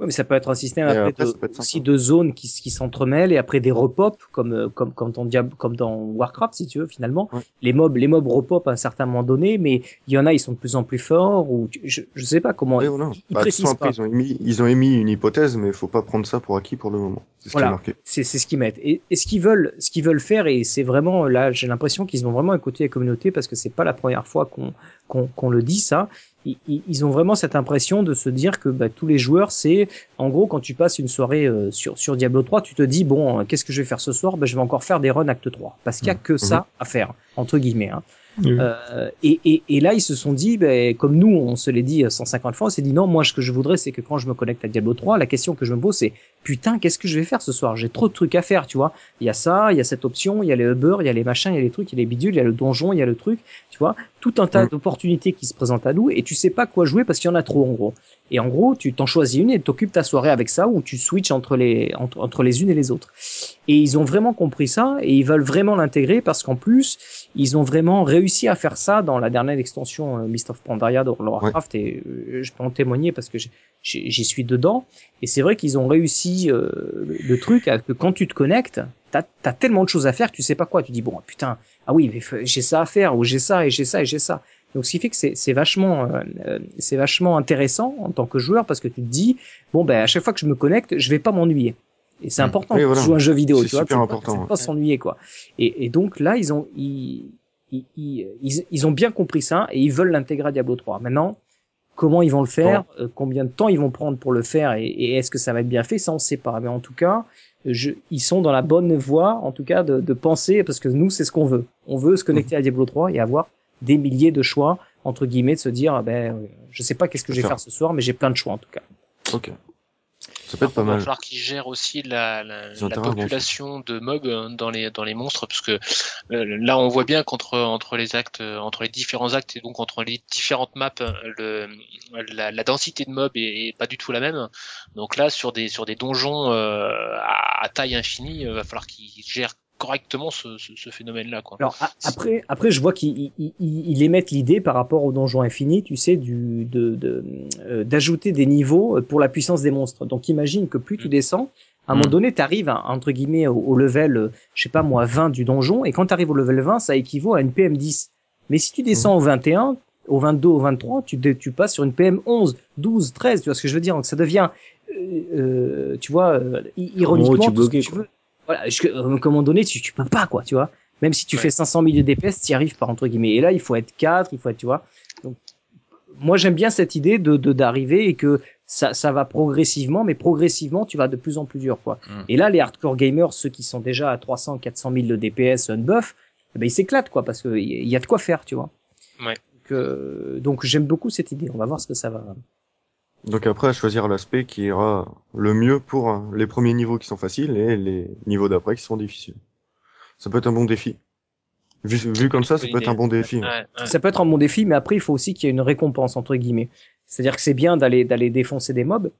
Ouais, mais ça peut être un système après, après, de- aussi de zones qui, qui s'entremêlent et après des repop comme euh, comme comme dans Diab comme dans Warcraft si tu veux finalement. Ouais. Les mobs les mobs repop à un certain moment donné, mais il y en a ils sont de plus en plus forts ou tu- je je sais pas comment. Ouais, voilà. ils Bah, précisent après, pas. ils ont émis, ils ont émis une hypothèse, mais faut pas prendre ça pour acquis pour le moment. C'est ce Voilà. qui est marqué. C'est c'est ce qu'ils mettent. Et, et ce qu'ils veulent, ce qu'ils veulent faire, et c'est vraiment là, j'ai l'impression qu'ils ont vraiment écouté la communauté parce que c'est pas la première fois qu'on qu'on qu'on le dit ça. Ils, ont vraiment cette impression de se dire que bah, tous les joueurs, c'est en gros quand tu passes une soirée euh, sur sur Diablo 3, tu te dis bon, euh, qu'est-ce que je vais faire ce soir? Ben je vais encore faire des runs acte 3 parce qu'il y a que ça à faire entre guillemets. Hein. Euh, et, et, et là, ils se sont dit, ben, comme nous, on se l'est dit 150 fois, on s'est dit non, moi, ce que je voudrais, c'est que quand je me connecte à Diablo 3, la question que je me pose, c'est putain, qu'est-ce que je vais faire ce soir? J'ai trop de trucs à faire, tu vois. Il y a ça, il y a cette option, il y a les Uber, il y a les machins, il y a les trucs, il y a les bidules, il y a le donjon, il y a le truc, tu vois. Tout un tas Mm. d'opportunités qui se présentent à nous et tu sais pas quoi jouer parce qu'il y en a trop, en gros. Et en gros, tu t'en choisis une et t'occupes ta soirée avec ça ou tu switches entre les, entre, entre les unes et les autres. Et ils ont vraiment compris ça et ils veulent vraiment l'intégrer parce qu'en plus, ils ont vraiment réussi à faire ça dans la dernière extension euh, Mist of Pandaria de World of Warcraft et euh, je peux en témoigner parce que j'y suis dedans et c'est vrai qu'ils ont réussi euh, le, le truc à que quand tu te connectes t'as as tellement de choses à faire que tu sais pas quoi tu dis bon putain ah oui mais j'ai ça à faire ou j'ai ça et j'ai ça et j'ai ça donc ce qui fait que c'est vachement euh, euh, c'est vachement intéressant en tant que joueur parce que tu te dis bon ben à chaque fois que je me connecte je vais pas m'ennuyer et c'est Mm. important Oui, voilà. tu joues à un jeu vidéo tu vois super c'est pas- important, ouais. pas s'ennuyer quoi et, et donc là ils ont ils, ils, ils, ils- ils ont bien compris ça et ils veulent l'intégrer à Diablo 3 maintenant comment ils vont le faire euh, combien de temps ils vont prendre pour le faire et, et est-ce que ça va être bien fait ça on sait pas. Mais en tout cas je, ils sont dans la bonne voie en tout cas de, de penser parce que nous c'est ce qu'on veut. On veut se connecter à Diablo 3 et avoir des milliers de choix entre guillemets de se dire ah ben euh, je sais pas qu'est-ce que je vais Faire. faire ce soir mais j'ai plein de choix en tout cas. Ok. Ça peut être pas Il va falloir qu'ils gèrent aussi la, la, la population de mobs euh, dans les dans les monstres, parce que euh, là on voit bien qu'entre entre les actes, euh, entre les différents actes et donc entre les différentes maps, euh, le la, la densité de mobs est, est pas du tout la même. Donc là sur des sur des donjons euh, à, à taille infinie, il va falloir qu'ils gèrent correctement ce, ce, ce phénomène-là, quoi. Alors a- après, après, je vois qu'ils ils, ils- ils émettent l'idée par rapport au donjon infini, tu sais, du de de, euh, d'ajouter des niveaux pour la puissance des monstres. Donc imagine que plus tu Mm. descends, à un moment Mm. donné, tu arrives entre guillemets au, au level, euh, je sais pas moi, 20 du donjon, et quand tu arrives au level 20, ça équivaut à une PM 10. Mais si tu descends au 21, au 22, au 23, tu, tu passes sur une PM 11, 12, 13, tu vois ce que je veux dire? Donc ça devient, euh, euh, tu vois, euh, ironiquement, tu ce que bloquais, tu veux. Voilà, je- à un moment donné, tu, tu peux pas, quoi, tu vois. Même si tu Ouais. fais 500 000 DPS, tu y arrives pas, entre guillemets. Et là, il faut être 4, il faut être, tu vois. Donc, moi, j'aime bien cette idée de, de, d'arriver et que ça, ça va progressivement, mais progressivement, tu vas de plus en plus dur, quoi. Mm. Et là, les hardcore gamers, ceux qui sont déjà à 300, 400 000 de DPS unbuff, eh ben, ils s'éclatent, quoi, parce que il y a de quoi faire, tu vois. Ouais. Donc, euh, donc j'aime beaucoup cette idée. On va voir ce que ça va. Donc après, à choisir l'aspect qui ira le mieux pour les premiers niveaux qui sont faciles et les niveaux d'après qui sont difficiles. Ça peut être un bon défi. Vu, vu comme ça, ça peut être un bon défi. Ça peut être un bon défi, mais après, il faut aussi qu'il y ait une récompense, entre guillemets. C'est-à-dire que c'est bien d'aller, d'aller défoncer des mobs,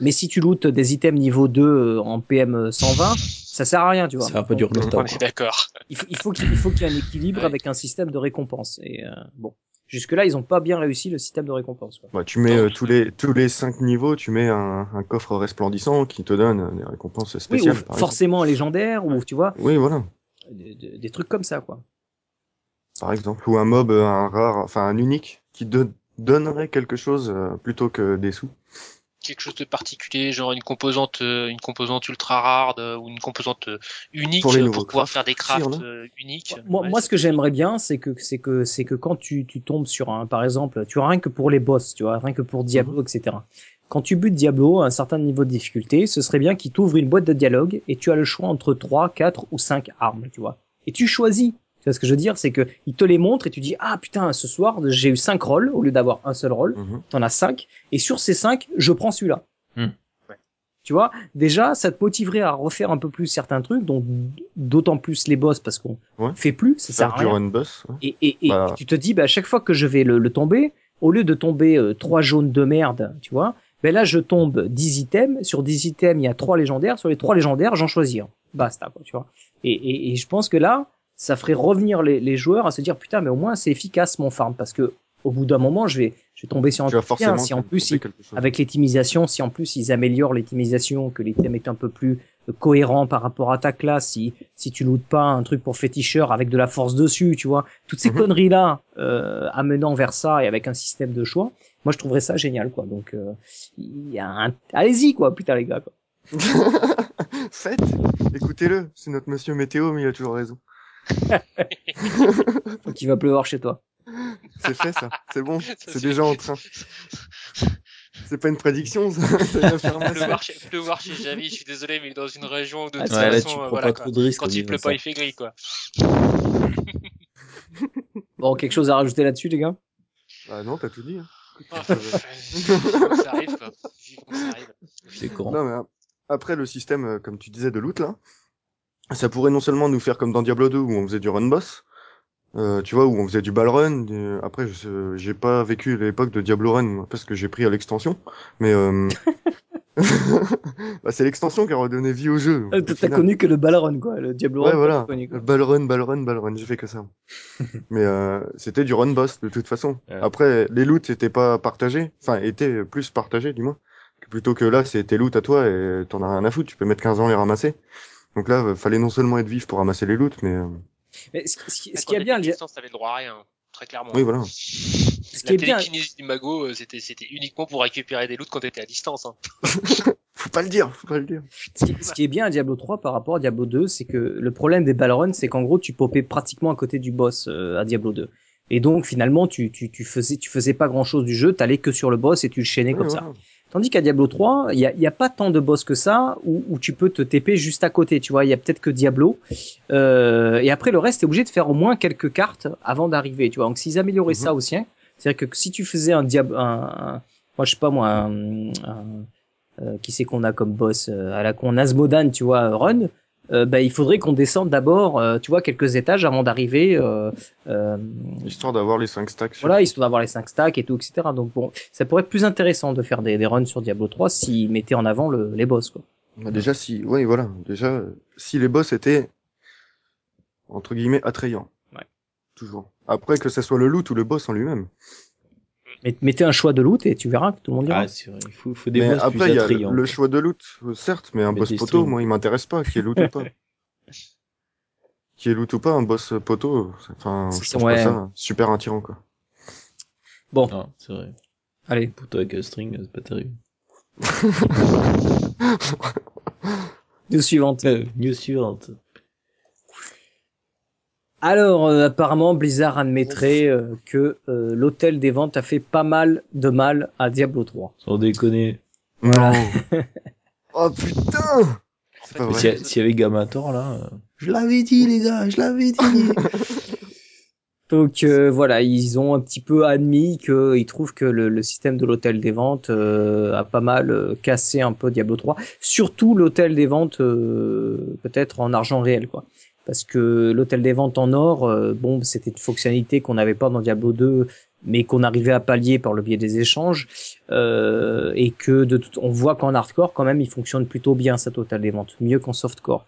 mais si tu lootes des items niveau 2 euh, en PM 120, ça sert à rien, tu vois. Pas durer Donc, longtemps. On est d'accord. Il faut, il faut qu'il il faut qu'il y ait un équilibre Ouais. avec un système de récompense. Et euh, bon, jusque-là, ils ont pas bien réussi le système de récompense. Quoi. Bah, tu mets euh, tous les tous les cinq niveaux, tu mets un, un coffre resplendissant qui te donne des récompenses Oui, spéciales. ou par exemple. forcément légendaire, ou tu vois, Oui, voilà. des, des- des trucs comme ça, quoi. Par exemple, ou un mob, euh, un rare, enfin un unique qui te donnerait quelque chose euh, plutôt que des sous. Quelque chose de particulier, genre une composante, euh, une composante ultra rare de- ou une composante euh, unique Pour pouvoir crafts, faire des crafts euh, uniques. Moi, Ouais, moi, ça ce que j'aimerais bien, c'est que c'est que c'est que quand tu, tu tombes sur un, par exemple, tu vois rien que pour les boss, tu vois rien que pour Diablo, etc. Quand tu butes Diablo à un certain niveau de difficulté, ce serait bien qu'il t'ouvre une boîte de dialogue et tu as le choix entre 3, 4 ou 5 armes, tu vois. Et tu choisis. Tu vois ce que je veux dire, c'est que il te les montre et tu dis ah putain ce soir j'ai eu 5 rôles au lieu d'avoir un seul rôle, Mhm. t'en as 5 et sur ces 5 je prends celui-là. Hmm. Ouais. Tu vois, déjà ça te motiverait à refaire un peu plus certains trucs, donc d'autant plus les boss parce qu'on Ouais. fait plus, ça sert à du rien. run boss. ouais. Et, et, et Bah. tu te dis, bah, à chaque fois que je vais le, le tomber, au lieu de tomber euh, trois jaunes de merde, tu vois, ben là, je tombe 10 items. Sur 10 items, il y a trois légendaires. Sur les trois légendaires, j'en choisis un. Basta, quoi, tu vois. Et, et, et je pense que là, ça ferait revenir les, les joueurs à se dire, putain, mais au moins, c'est efficace, mon farm. Parce que, au bout d'un moment, je vais, je vais tomber sur un truc bien. Si en plus, ils- avec l'optimisation, si en plus ils améliorent l'optimisation, que l'item est un peu plus cohérent par rapport à ta classe, si si tu lootes pas un truc pour féticheur avec de la force dessus, tu vois, toutes ces Mhm. conneries là euh, amenant vers ça et avec un système de choix, moi je trouverais ça génial quoi. Donc euh, il y a un allez-y quoi, putain les gars quoi. Faites, écoutez-le, c'est notre monsieur météo, mais il a toujours raison. Faut qu'il va pleuvoir chez toi. C'est fait ça, c'est bon, c'est déjà en train. C'est pas une prédiction, ça. Pleuvoir chez, pleuvoir chez Javi, je suis désolé, mais dans une région où de Ah, toute Ouais, là, façon, tu euh, prends voilà, pas quoi. trop de risques. en Quand il pleut ça. pas, il fait gris, quoi. Bon, quelque chose à rajouter là-dessus les gars? Ah non, t'as tout dit. hein. Ah, vivement que ça arrive, quoi. Vivement que ça arrive. C'est con. Non, mais après le système, euh, comme tu disais, de loot là, ça pourrait non seulement nous faire comme dans Diablo 2 où on faisait du run boss, euh, tu vois, où on faisait du ball run. du- Après, je sais- j'ai pas vécu l'époque de Diablo run parce que j'ai pris à l'extension, mais euh... bah, c'est l'extension qui a redonné vie au jeu. Euh, T'as connu que le Balron quoi, le Diablo Ouais, Run, voilà. connu. Ball run, ball run, ball run, j'ai fait que ça. mais euh, c'était du run boss de toute façon. Ouais. Après, les loots étaient pas partagés, enfin étaient plus partagés du moins. Plutôt que là, c'est tes loots à toi et t'en as rien à foutre, tu peux mettre 15 ans les ramasser. Donc là, fallait non seulement être vif pour ramasser les loots, mais euh, Mais ce, ce qui, ce qui est bien, distance, t'avais le droit à rien, très clairement. oui, voilà. ce qui La est bien, du mago, euh, c'était, c'était uniquement pour récupérer des loots quand t'étais à distance. Hein. Faut pas le dire, faut pas le dire. Ce qui, ce qui est bien à Diablo 3 par rapport à Diablo 2, c'est que le problème des ballruns, c'est qu'en gros, tu popais pratiquement à côté du boss euh, à Diablo 2. Et donc, finalement, tu, tu, tu faisais, tu faisais pas grand chose du jeu, t'allais que sur le boss et tu le chaînais Oui, comme ça. Tandis qu'à Diablo 3, il y a, y a pas tant de boss que ça où, où tu peux te TP juste à côté, tu vois. Il y a peut-être que Diablo. Euh, et après, le reste, t'es obligé de faire au moins quelques cartes avant d'arriver, tu vois. Donc, s'ils amélioraient Mhm. ça aussi, hein, c'est-à-dire que si tu faisais un Diablo, un, un- moi, je sais pas moi, un, un- euh, qui c'est qu'on a comme boss euh, à la con Asmodan, tu vois, euh, Run, bah, il faudrait qu'on descende d'abord, euh, tu vois, quelques étages avant d'arriver. Euh, euh, Histoire d'avoir les 5 stacks. voilà, histoire d'avoir les 5 stacks et tout, etc. Donc bon, ça pourrait être plus intéressant de faire des, des runs sur Diablo 3 s'ils mettaient en avant le, les boss, quoi. Bah, déjà, si, oui, voilà. Déjà, euh, si les boss étaient, entre guillemets, attrayants. Ouais. Toujours. Après, que ce soit le loot ou le boss en lui-même. Mais- Mettez un choix de loot et tu verras que tout le monde ira. Ah, c'est vrai. Il faut, faut des mais boss après, il y a attrayants. le quoi. choix de loot, certes, mais un Mais boss poteau, moi, il m'intéresse pas, qui est loot ou pas. Qui est loot ou pas, un boss poteau, c'est- enfin, C'est- je trouve ouais. pas ça super attirant, quoi. Bon, Non, c'est vrai. allez. Pour toi avec un string, c'est pas terrible. News suivante. Euh, news suivante. Alors, euh, apparemment, Blizzard admettrait euh, que euh, l'hôtel des ventes a fait pas mal de mal à Diablo 3. Sans déconner. Voilà. Oh putain! Vrai. S'il y, a- s'il y avait Gamator là, euh, je l'avais dit les gars, je l'avais dit. Donc euh, voilà, ils ont un petit peu admis qu'ils trouvent que le, le système de l'hôtel des ventes euh, a pas mal euh, cassé un peu Diablo 3. Surtout l'hôtel des ventes euh, peut-être en argent réel quoi. Parce que l'hôtel des ventes en or, euh, bon, c'était une fonctionnalité qu'on n'avait pas dans Diablo 2, mais qu'on arrivait à pallier par le biais des échanges, euh, et que de tout, on voit qu'en hardcore quand même, il fonctionne plutôt bien cet hôtel des ventes, mieux qu'en softcore.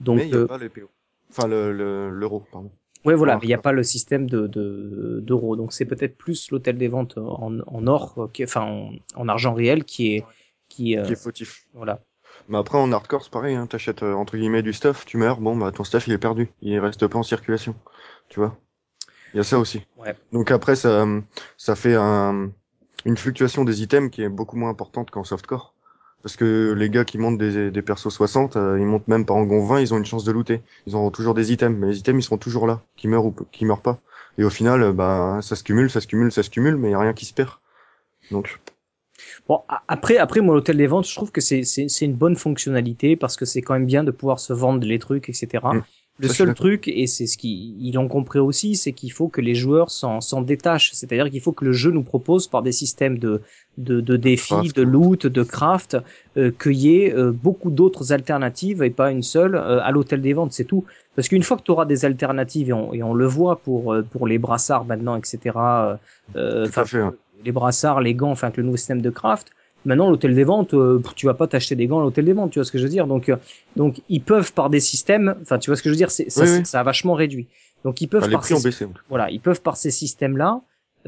Donc mais il y a euh, pas les PO. Enfin, le, le, l'euro, pardon. Ouais, voilà, il n'y a pas le système de de- d'euros, donc c'est peut-être plus l'hôtel des ventes en, en or, euh, qui, enfin en, en argent réel, qui est qui, euh, Qui est fautif. voilà. Mais après, en hardcore, c'est pareil, hein. T'achètes, euh, entre guillemets, du stuff, tu meurs, bon, bah, ton stuff, il est perdu. Il reste pas en circulation. Tu vois? Il y a ça aussi. Ouais. Donc après, ça, ça fait un, une fluctuation des items qui est beaucoup moins importante qu'en softcore. Parce que les gars qui montent des, des persos 60, euh, ils montent même pas en gon 20, ils ont une chance de looter. Ils auront toujours des items, mais les items ils seront toujours là, qui meurent ou qui meurent pas. Et au final, euh, bah ça se cumule, ça se cumule, ça se cumule, mais y a rien qui se perd. Donc Bon, après, après, moi, l'hôtel des ventes, je trouve que c'est, une bonne fonctionnalité parce que c'est quand même bien de pouvoir se vendre les trucs, etc. Mm. Le Ça, seul truc, et c'est ce qu'ils ont compris aussi, c'est qu'il faut que les joueurs s'en, détachent. C'est-à-dire qu'il faut que le jeu nous propose par des systèmes de, de, de défis, Craft. de loot, de craft, euh, qu'il y ait euh, beaucoup d'autres alternatives et pas une seule euh, à l'hôtel des ventes, c'est tout. Parce qu'une fois que tu auras des alternatives, et on, et on le voit pour, euh, pour les brassards maintenant, etc., euh, euh, tout enfin, à fait. hein. Les brassards, les gants, enfin avec le nouveau système de craft. Maintenant, l'hôtel des ventes, euh, tu vas pas t'acheter des gants à l'hôtel des ventes, tu vois ce que je veux dire? Donc, euh, donc ils peuvent par des systèmes, enfin tu vois ce que je veux dire, c'est ça, Oui, c'est- oui. ça a vachement réduit. Donc ils peuvent Enfin, par ces, baissé. voilà, ils peuvent par ces systèmes-là,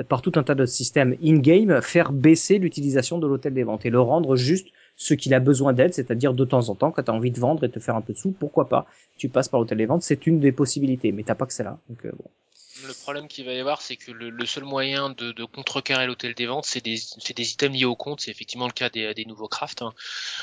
par tout un tas de systèmes in-game, faire baisser l'utilisation de l'hôtel des ventes et le rendre juste ce qu'il a besoin d'être, c'est-à-dire de temps en temps, quand tu as envie de vendre et de te faire un peu de sous, pourquoi pas Tu passes par l'hôtel des ventes, c'est une des possibilités, mais t'as pas que celle-là. Donc, euh, bon. Le problème qu'il va y avoir, c'est que le, le seul moyen de, de contrecarrer l'hôtel des ventes, c'est des, c'est des items liés au compte. C'est effectivement le cas des, des nouveaux crafts. hein.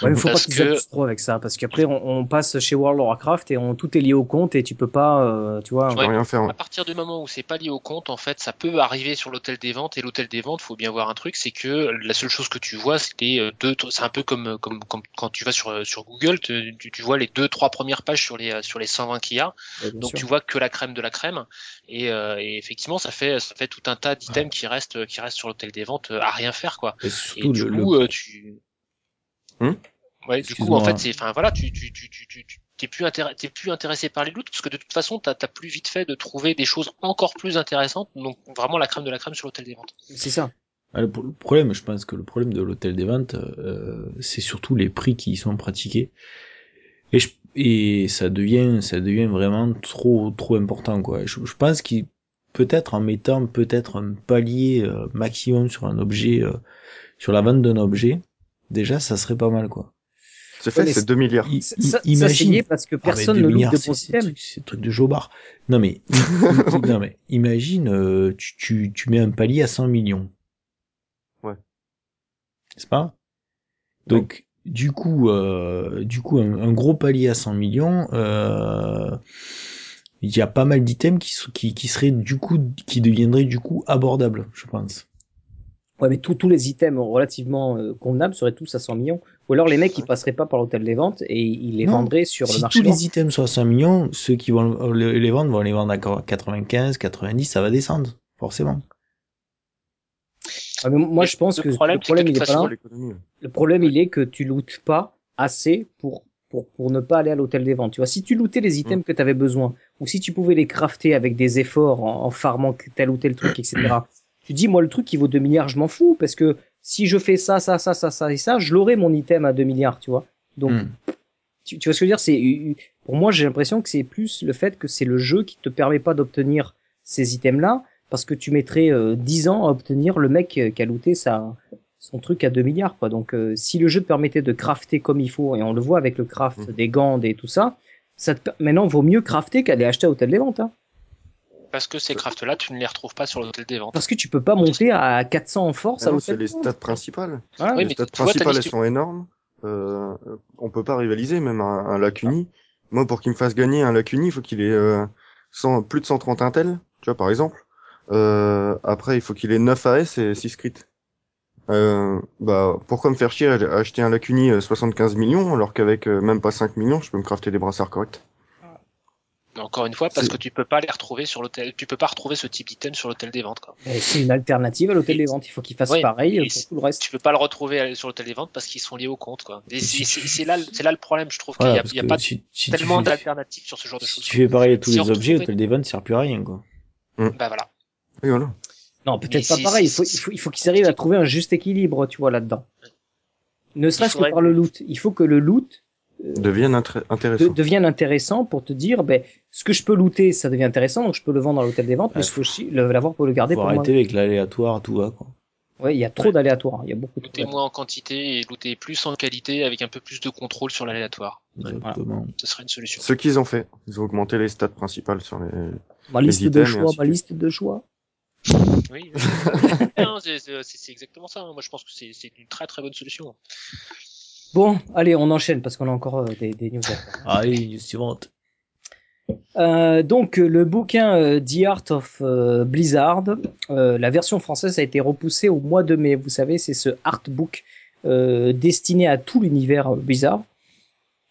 Ouais, mais faut pas Parce que- abusent trop avec ça, parce qu'après on, on passe chez World of Warcraft et on tout est lié au compte et tu peux pas, euh, tu vois. rien faire. À partir du moment où c'est pas lié au compte, en fait, ça peut arriver sur l'hôtel des ventes. Et l'hôtel des ventes, faut bien voir un truc, c'est que la seule chose que tu vois, c'est les euh, deux. C'est un peu comme, comme, comme quand tu vas sur euh, sur Google, tu, vois les deux trois premières pages sur les sur les 120 qu'il y a. Ouais, Donc sûr. tu vois que la crème de la crème. Et, euh, et effectivement, ça fait ça fait tout un tas d'items qui restent qui restent sur l'hôtel des ventes euh, à rien faire quoi. Et Et surtout, du le, coup, euh, tu. Hum ouais, du coup, en fait, c'est, enfin voilà, tu, tu, tu, tu, tu, tu- t'es plus intéressé, t'es plus intéressé par les loots parce que de toute façon, t'as, t'as plus vite fait de trouver des choses encore plus intéressantes. Donc vraiment la crème de la crème sur l'hôtel des ventes. C'est ça. Ah, le problème, je pense que le problème de l'hôtel des ventes, euh, c'est surtout les prix qui y sont pratiqués. Et, je- et ça devient, ça devient vraiment trop, trop important, quoi. Je, je pense qu'il peut-être en mettant peut-être un palier euh, maximum sur un objet, euh, sur la vente d'un objet, déjà, ça serait pas mal, quoi. C'est fait, Ouais, c'est 2 milliards. I- Ça, parce que Ah, personne ne milliards, de c'est- bons c'est truc- de jobard. Non mais, non mais, imagine, euh, tu, tu, tu mets un palier à 100 millions. Ouais. C'est pas? Donc, du coup, euh, du coup, un, un gros palier à 100 millions, euh, il y a pas mal d'items qui, qui, qui seraient du coup, qui deviendraient du coup abordables, je pense. Ouais, mais tous tous les items relativement euh, convenables seraient tous à 100 millions. Ou alors les mecs ils passeraient pas par l'hôtel des ventes et ils les Non. vendraient sur le si marché tous noir. les items sont à 100 millions, ceux qui vont les vendre vont les vendre à 95, 90, ça va descendre, forcément. Ouais, mais moi Mais je pense le que problème, le que problème il est pas là. Le problème, il est que tu lootes pas assez pour, pour, pour ne pas aller à l'hôtel des ventes. Tu vois, si tu lootais les items que tu avais besoin, ou si tu pouvais les crafter avec des efforts en, en farmant tel ou tel truc, etc., tu dis, moi, le truc qui vaut 2 milliards, je m'en fous, parce que si je fais ça, ça, ça, ça, ça et ça, je l'aurai mon item à 2 milliards, tu vois. Donc, Hmm. tu, tu vois ce que je veux dire? C'est pour moi j'ai l'impression que c'est plus le fait que c'est le jeu qui te permet pas d'obtenir ces items là parce que tu mettrais euh, 10 ans à obtenir le mec euh, qui a looté sa son truc à 2 milliards quoi donc euh, si le jeu te permettait de crafter comme il faut et on le voit avec le craft Mhm. des gants des tout ça ça te, maintenant vaut mieux crafter qu'aller acheter à hôtel des ventes hein. Parce que ces crafts là, tu ne les retrouves pas sur l'hôtel des ventes. parce que tu peux pas monter à 400 en force Ah à l'hôtel c'est les stats principales. Oui, les mais stats principales, elles sont énormes. Euh, on peut pas rivaliser, même un, un Lacuni. Moi, pour qu'il me fasse gagner un Lacuni, il faut qu'il ait euh, 100 plus de 130 Intel, tu vois, par exemple. Euh, après, il faut qu'il ait 9 AS et 6 crits. Euh, bah, pourquoi me faire chier à acheter un Lacuni euh, 75 millions, alors qu'avec euh, même pas 5 millions, je peux me crafter des brassards corrects. Encore une fois, parce que tu peux pas les retrouver sur l'hôtel, tu peux pas retrouver ce type d'item sur l'hôtel des ventes. C'est une alternative à l'hôtel des ventes il faut qu'il fasse Oui, pareil euh, pour tout le reste Tu peux pas le retrouver sur l'hôtel des ventes parce qu'ils sont liés au compte. Quoi. Et c'est, là, c'est là le problème, je trouve Voilà, qu'il y a, y a pas si, si tellement fais, d'alternatives sur ce genre de si choses. tu fais pareil à tous Si les on objets, retrouvait- Hôtel des Ventes sert plus à rien, quoi. Bah voilà. Et voilà. Non, peut-être Mais pas pareil. Il faut, il faut, il faut qu'ils arrivent à trouver un juste équilibre, tu vois, là-dedans. Ne serait-ce que par le loot. Il faut que le loot euh, Deviennent intré- de- intéressants. devienne intéressant pour te dire, ben, ce que je peux looter, ça devient intéressant, donc je peux le vendre à l'hôtel des ventes, mais Ouais, je peux aussi le- l'avoir pour le garder Faut pour moi. arrêter avec l'aléatoire, tout va, quoi. Ouais, il y a trop d'aléatoires. Il y a beaucoup trop. Looter moins en quantité et looter plus en qualité avec un peu plus de contrôle sur l'aléatoire. Exactement. Ce serait une solution. Ce qu'ils ont fait, ils ont augmenté les stats principales sur les. Ma liste les de items choix, ma liste de choix. Oui, c'est exactement ça. hein. Moi, je pense que c'est une très très bonne solution. Bon, allez, on enchaîne parce qu'on a encore euh, des, des news. Allez, news suivante. Euh, donc euh, le bouquin euh, The Art of euh, Blizzard, euh, la version française a été repoussée au mois de mai. Vous savez, c'est ce artbook euh, destiné à tout l'univers euh, Blizzard.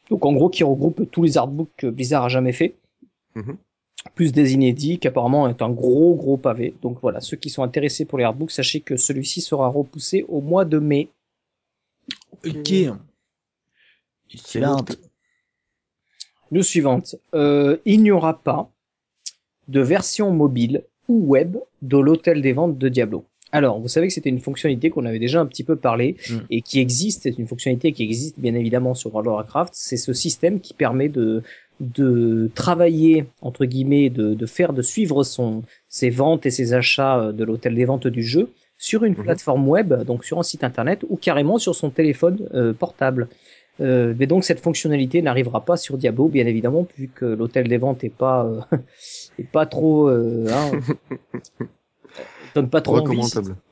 Donc en gros, qui regroupe tous les artbooks que Blizzard a jamais fait, Mhm. Plus des inédits, qui apparemment est un gros gros pavé. Donc voilà, ceux qui sont intéressés pour les artbooks, sachez que celui-ci sera repoussé au mois de mai. Ok. News suivante. Euh, il n'y aura pas de version mobile ou web de l'hôtel des ventes de Diablo. Alors, vous savez que c'était une fonctionnalité qu'on avait déjà un petit peu parlé Mm. et qui existe. C'est une fonctionnalité qui existe bien évidemment sur World of Warcraft. C'est ce système qui permet de de travailler entre guillemets, de, de faire, de suivre son ses ventes et ses achats euh, de l'hôtel des ventes du jeu sur une Mhm. plateforme web, donc sur un site internet ou carrément sur son téléphone euh, portable. Euh, mais donc cette fonctionnalité n'arrivera pas sur Diablo, bien évidemment, vu que l'hôtel des ventes est pas euh, est pas trop euh, hein, donne pas trop envie.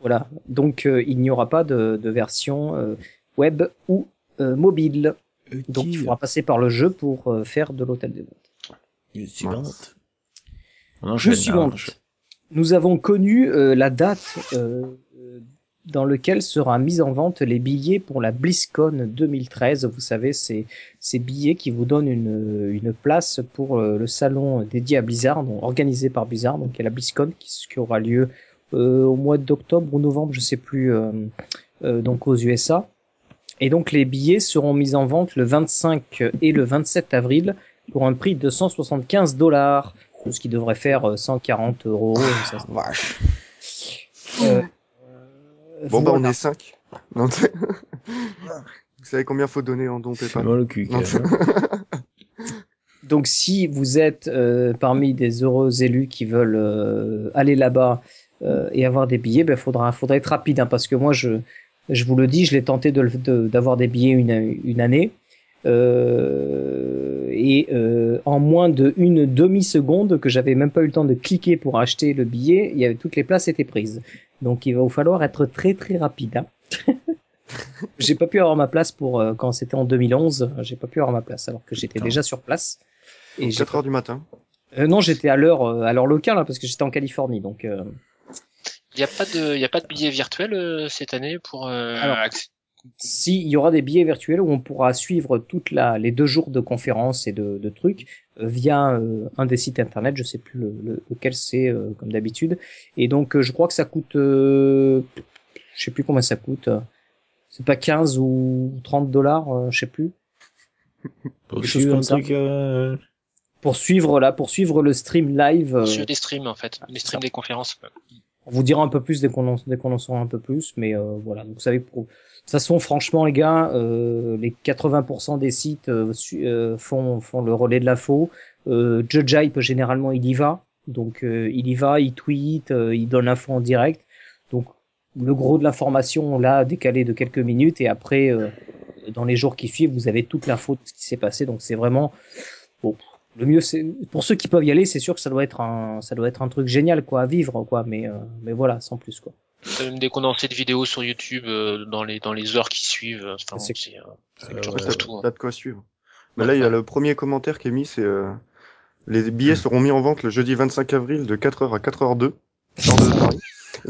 Voilà. Donc euh, il n'y aura pas de, de version euh, web ou euh, mobile. Donc il faudra passer par le jeu pour euh, faire de l'hôtel des ventes. News suivante. Nous avons connu euh, la date dans lequel sera mise en vente les billets pour la BlizzCon 2013. Vous savez, c'est ces billets qui vous donnent une, une place pour euh, le salon dédié à Blizzard, donc, organisé par Blizzard, donc il y a la BlizzCon qui, qui aura lieu euh, au mois d'octobre ou novembre, je sais plus, euh, euh, donc aux USA. Et donc les billets seront mis en vente le 25 et le 27 avril pour un prix de 175 dollars, ce qui devrait faire euh, 140 euros. ça, Vache. euh, Bon, bah, on est 5. Non, t'sais- Vous savez combien faut donner en don PayPal? Le cul. Donc si vous êtes euh, parmi des heureux élus qui veulent euh, aller là-bas euh, et avoir des billets, ben faudra faudra être rapide hein, parce que moi je je vous le dis, je l'ai tenté de le- de- d'avoir des billets une une année euh, et euh, en moins de une demi seconde que j'avais même pas eu le temps de cliquer pour acheter le billet, il y avait toutes les places étaient prises. Donc il va vous falloir être très très rapide. Hein. j'ai pas pu avoir ma place pour euh, quand c'était en 2011, j'ai pas pu avoir ma place alors que j'étais déjà sur place. Et j'ai 4 heures du matin. euh, non, j'étais à l'heure euh, à l'heure locale hein, parce que j'étais en Californie, donc euh, Il y a pas de, il y a pas de billet virtuel euh, cette année pour euh, Alors, si il y aura des billets virtuels où on pourra suivre toute la les deux jours de conférences et de, de trucs euh, via euh, un des sites internet, je sais plus le, le- lequel c'est euh, comme d'habitude. Et donc euh, je crois que ça coûte, euh, je sais plus combien ça coûte. C'est pas 15 ou 30 dollars, euh, je sais plus. Pour suivre comme un ça. truc, Pour suivre là, pour suivre le stream live. euh, sur des streams en fait, les streams des conférences. On vous dira un peu plus dès qu'on en, dès qu'on en saura un peu plus, mais euh, voilà. Donc, vous savez, pour... de toute façon, franchement, les gars, euh, les 80% des sites euh, euh, font, font le relais de la. Euh, Judge Hype, généralement, il y va. Donc, euh, il y va, il tweet, euh, il donne l'info en direct. Donc, le gros de l'information, on l'a décalé de quelques minutes, et après, dans les jours qui suivent, vous avez toute l'info de ce qui s'est passé. Donc, c'est vraiment bon. Le mieux, c'est pour ceux qui peuvent y aller, c'est sûr que ça doit être un, ça doit être un truc génial, quoi, à vivre, quoi. Mais, euh, mais voilà, sans plus, quoi. Même des condensés de vidéos sur YouTube euh, dans les dans les heures qui suivent. Enfin, C'est- euh, euh, ouais, tout. hein. t'as de quoi suivre. Mais là, il y a le premier commentaire qui est mis, c'est euh, les billets seront mis en vente le jeudi 25 avril de 4h à 4h02, heure de Paris.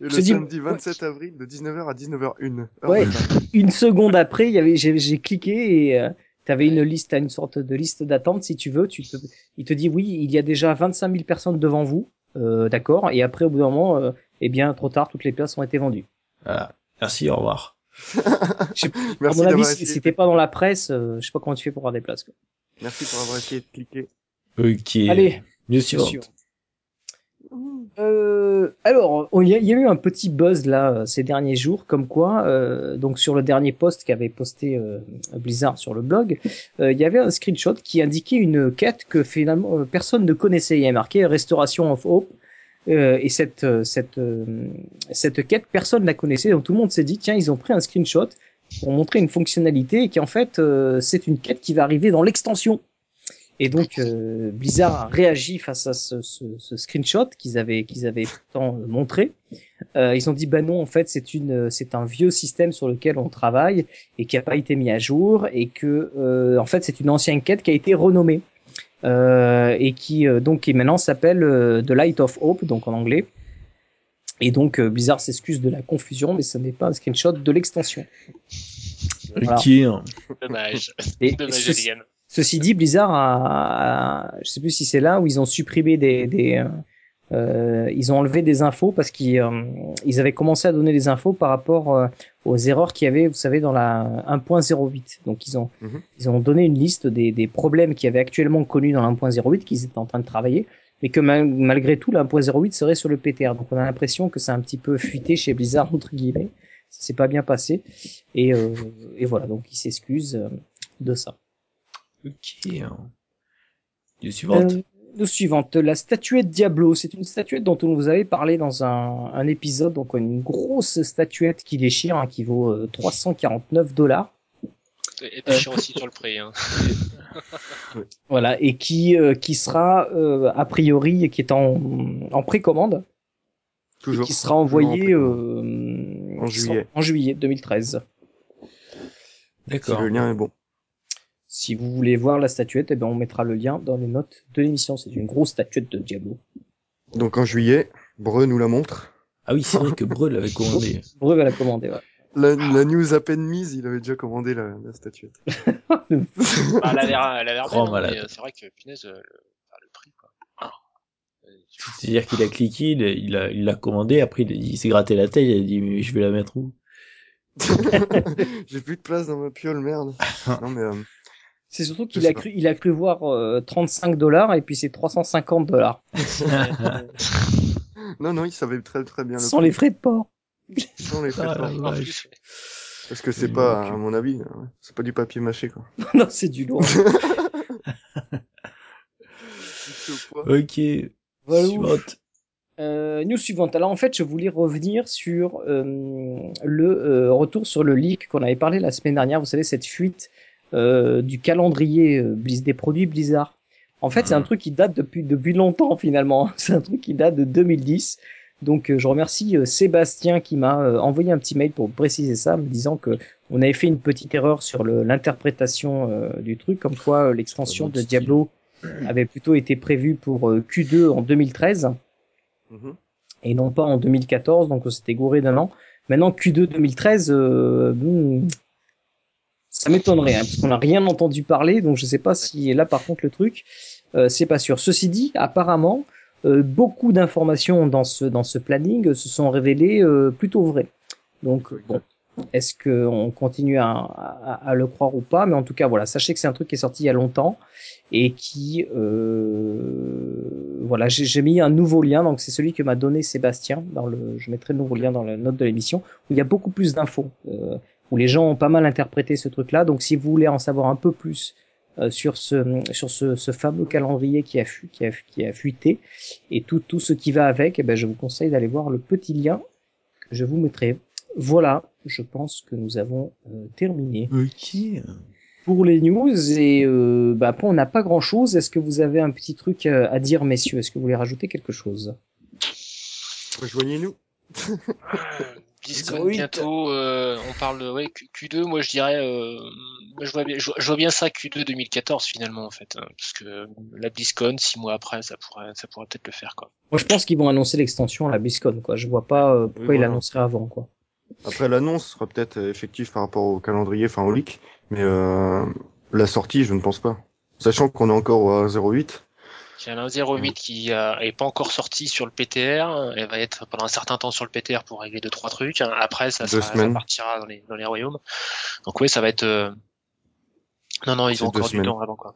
Et le dis- samedi 27 avril de 19h à 19h01. heure Ouais. Une seconde après, il y avait, j'ai, j'ai cliqué et euh, t'avais une liste, t'as une sorte de liste d'attente si tu veux. Tu te, il te dit oui, il y a déjà 25 000 personnes devant vous, euh, d'accord. Et après, au bout d'un moment, euh, eh bien, trop tard, toutes les places ont été vendues. Voilà. Merci, au revoir. Je sais- à Merci mon avis, si t'es pas dans la presse, euh, je sais pas comment tu fais pour avoir des places. Quoi. Merci pour avoir essayé de cliquer. Ok. Allez, Sûr. suivante. Euh, alors, il y, a- eu un petit buzz là euh, ces derniers jours, comme quoi, euh, donc sur le dernier post qu'avait posté euh, Blizzard sur le blog, euh, il y avait un screenshot qui indiquait une quête que finalement personne ne connaissait. Il y a marqué Restoration of Hope. Et cette cette cette quête, personne ne la connaissait. Donc tout le monde s'est dit tiens, ils ont pris un screenshot pour montrer une fonctionnalité et qui en fait c'est une quête qui va arriver dans l'extension. Et donc euh, Blizzard a réagi face à ce, ce, ce screenshot qu'ils avaient qu'ils avaient pourtant montré. Euh, ils ont dit bah non en fait c'est une c'est un vieux système sur lequel on travaille et qui a pas été mis à jour et que euh, en fait c'est une ancienne quête qui a été renommée euh, et qui euh, donc qui maintenant s'appelle euh, The Light of Hope donc en anglais. Et donc euh, Blizzard s'excuse de la confusion mais ce n'est pas un screenshot de l'extension. Voilà. Dommage. Et. Ceci dit, Blizzard a, a- je sais plus si c'est là où ils ont supprimé des, des euh, euh, ils ont enlevé des infos parce qu'ils euh, ils avaient commencé à donner des infos par rapport euh, aux erreurs qu'il y avait, vous savez, dans la 1.08. Donc ils ont Mhm. ils ont donné une liste des, des problèmes qui avaient actuellement connus dans la 1.08 qu'ils étaient en train de travailler, mais que mal- malgré tout la 1.08 serait sur le PTR. Donc on a l'impression que c'est un petit peu fuité chez Blizzard entre guillemets. Ça s'est pas bien passé et, euh, et voilà donc ils s'excusent de ça. Ok. Du suivante. Euh, nous suivante, la statuette Diablo. C'est une statuette dont on vous avait parlé dans un, un épisode, donc une grosse statuette qui déchire, hein, qui vaut euh, 349 dollars. Et puis, suis aussi sur le prix. Hein. Voilà, et qui euh, qui sera euh, a priori qui est en, en précommande, Toujours. qui sera envoyé euh, En juillet. en juillet 2013. Si D'accord. le lien est bon. Si vous voulez voir la statuette, eh ben on mettra le lien dans les notes de l'émission. C'est une grosse statuette de Diablo. Donc en juillet, Breu nous la montre. Ah oui, c'est vrai que Breu l'avait commandé. Breu va la commander. Ouais. La, la news à peine mise, il avait déjà commandé la, la statuette. Bah, elle a l'air, elle a l'air Grand belle, hein, euh, c'est vrai que punaise, euh, le, enfin, le prix quoi. Ah. C'est-à-dire qu'il a cliqué, il a, il a, l'a commandé, après il, il s'est gratté la tête, il a dit mais je vais la mettre où? J'ai plus de place dans ma piole, merde. non mais euh, C'est surtout qu'il a cru, il a cru voir euh, 35 dollars et puis c'est 350 dollars non non, il savait très très bien le sans prix. les frais de port. Sans les frais de Ah, port. Parce que c'est pas, à mon avis, euh, c'est pas du papier mâché quoi. non, c'est du lourd. Ok. Voilà. Suivante. Euh, news suivante. Alors en fait, je voulais revenir sur euh, le euh, retour sur le leak qu'on avait parlé la semaine dernière. Vous savez cette fuite euh, du calendrier euh, des produits Blizzard. En fait, c'est un truc qui date depuis depuis longtemps finalement. C'est un truc qui date de 2010. Donc euh, je remercie euh, Sébastien qui m'a envoyé un petit mail pour préciser ça, me disant que on avait fait une petite erreur sur l'interprétation du truc, comme quoi l'extension de Diablo avait plutôt été prévue pour euh, Q2 en 2013 Mhm. et non pas en 2014, donc on s'était gouré d'un an. Maintenant Q2 2013, euh, ça m'étonnerait, hein, parce qu'on n'a rien entendu parler, donc je sais pas si là par contre le truc, euh, c'est pas sûr. Ceci dit, apparemment, euh, beaucoup d'informations dans ce dans ce planning se sont révélées euh, plutôt vraies. Donc bon, est-ce que on continue à, à, à le croire ou pas? Mais en tout cas, voilà, sachez que c'est un truc qui est sorti il y a longtemps et qui, euh, voilà, j'ai j'ai mis un nouveau lien. Donc c'est celui que m'a donné Sébastien. Dans le, je mettrai le nouveau lien dans la note de l'émission où il y a beaucoup plus d'infos, euh, où les gens ont pas mal interprété ce truc-là. Donc si vous voulez en savoir un peu plus euh, sur ce sur ce, ce fameux calendrier qui a, fu- qui a qui a fuité et tout tout ce qui va avec, eh ben je vous conseille d'aller voir le petit lien que je vous mettrai. Voilà, je pense que nous avons euh, terminé Ok. pour les news et euh, bah, après on n'a pas grand chose. Est-ce que vous avez un petit truc euh, à dire, messieurs? Est-ce que vous voulez rajouter quelque chose? Rejoignez-nous. BlizzCon Oui, bientôt, euh, on parle de ouais, Q- Q2, moi je dirais, euh, moi, je, vois bien, je, vois- je vois bien ça Q2 2014 finalement en fait, hein, parce que la BlizzCon, six mois après, ça pourrait, ça pourrait peut-être le faire quoi. Moi, je pense qu'ils vont annoncer l'extension à la BlizzCon. Quoi. Je vois pas euh, pourquoi Oui, ils l'annonceraient avant. Quoi. Après l'annonce sera peut-être euh, effective par rapport au calendrier, enfin au leak, mais euh, la sortie, je ne pense pas. Sachant qu'on est encore au 08. Il y a un 08 qui euh, est pas encore sorti sur le PTR, elle va être pendant un certain temps sur le PTR pour régler deux trois trucs. hein. Après, ça, Deux sera- ça partira dans les, dans les royaumes. Donc oui, ça va être. euh, Non non, ils ont encore du semaines. temps avant quoi.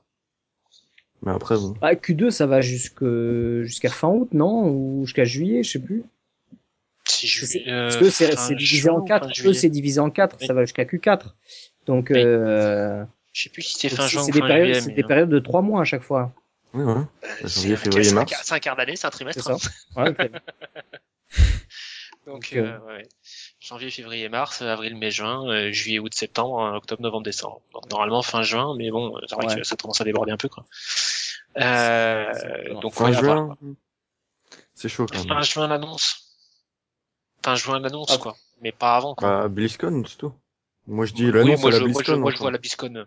Mais après, bon. Ah, Q2, ça va jusque jusqu'à fin août, non? Ou jusqu'à juillet, je sais plus. Si C'est- euh, Parce que c'est divisé en ou quatre. fin Eux, juillet? c'est divisé en quatre. Oui. Ça va jusqu'à Q4. Donc, Oui. euh, Je sais plus si c'est fin juin ou c'est des fin périodes, juillet. c'est des euh, périodes de trois mois à chaque fois. Oui, voilà. euh, janvier, c'est un- février, un mars. C'est un quart d'année, c'est un trimestre. ça. Ouais, ok. Donc, euh, euh, ouais, ouais. janvier, février, mars, avril, mai, juin, euh, juillet, août, septembre, euh, octobre, novembre, décembre. Donc normalement fin juin, mais bon, c'est vrai Ouais. que ça commence à déborder un peu quoi. Euh, donc Fin juin. C'est chaud quand même. Fin juin l'annonce. Fin juin l'annonce Ah. quoi. Mais pas avant quoi. Bah, BlizzCon, c'est tout. Moi, je dis oui, l'annonce moi, à la je, moi, je, BlizzCon. moi, je encore. vois la BlizzCon.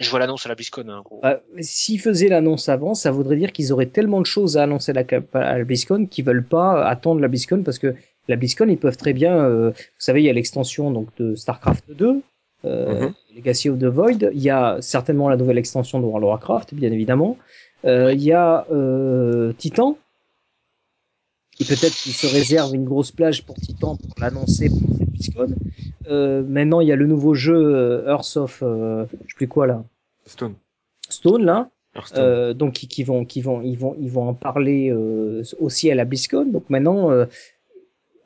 Je vois l'annonce à la BlizzCon. hein. Bah, S'ils faisaient l'annonce avant, ça voudrait dire qu'ils auraient tellement de choses à annoncer à la, à la BlizzCon qu'ils veulent pas attendre la BlizzCon parce que la BlizzCon, ils peuvent très bien, euh, vous savez, il y a l'extension donc de StarCraft 2, euh, Mhm. Legacy of the Void. Il y a certainement la nouvelle extension de World of Warcraft, bien évidemment. Euh, il y a euh, Titan. Et peut-être qu'ils se réservent une grosse plage pour Titan pour l'annoncer pour cette BlizzCon. Euh, maintenant, il y a le nouveau jeu euh, Earth of, euh, je sais plus quoi là, Stone. Stone là. Hearthstone. Euh, donc qui, qui vont qui vont ils vont ils vont en parler euh, aussi à la BlizzCon. Donc maintenant euh,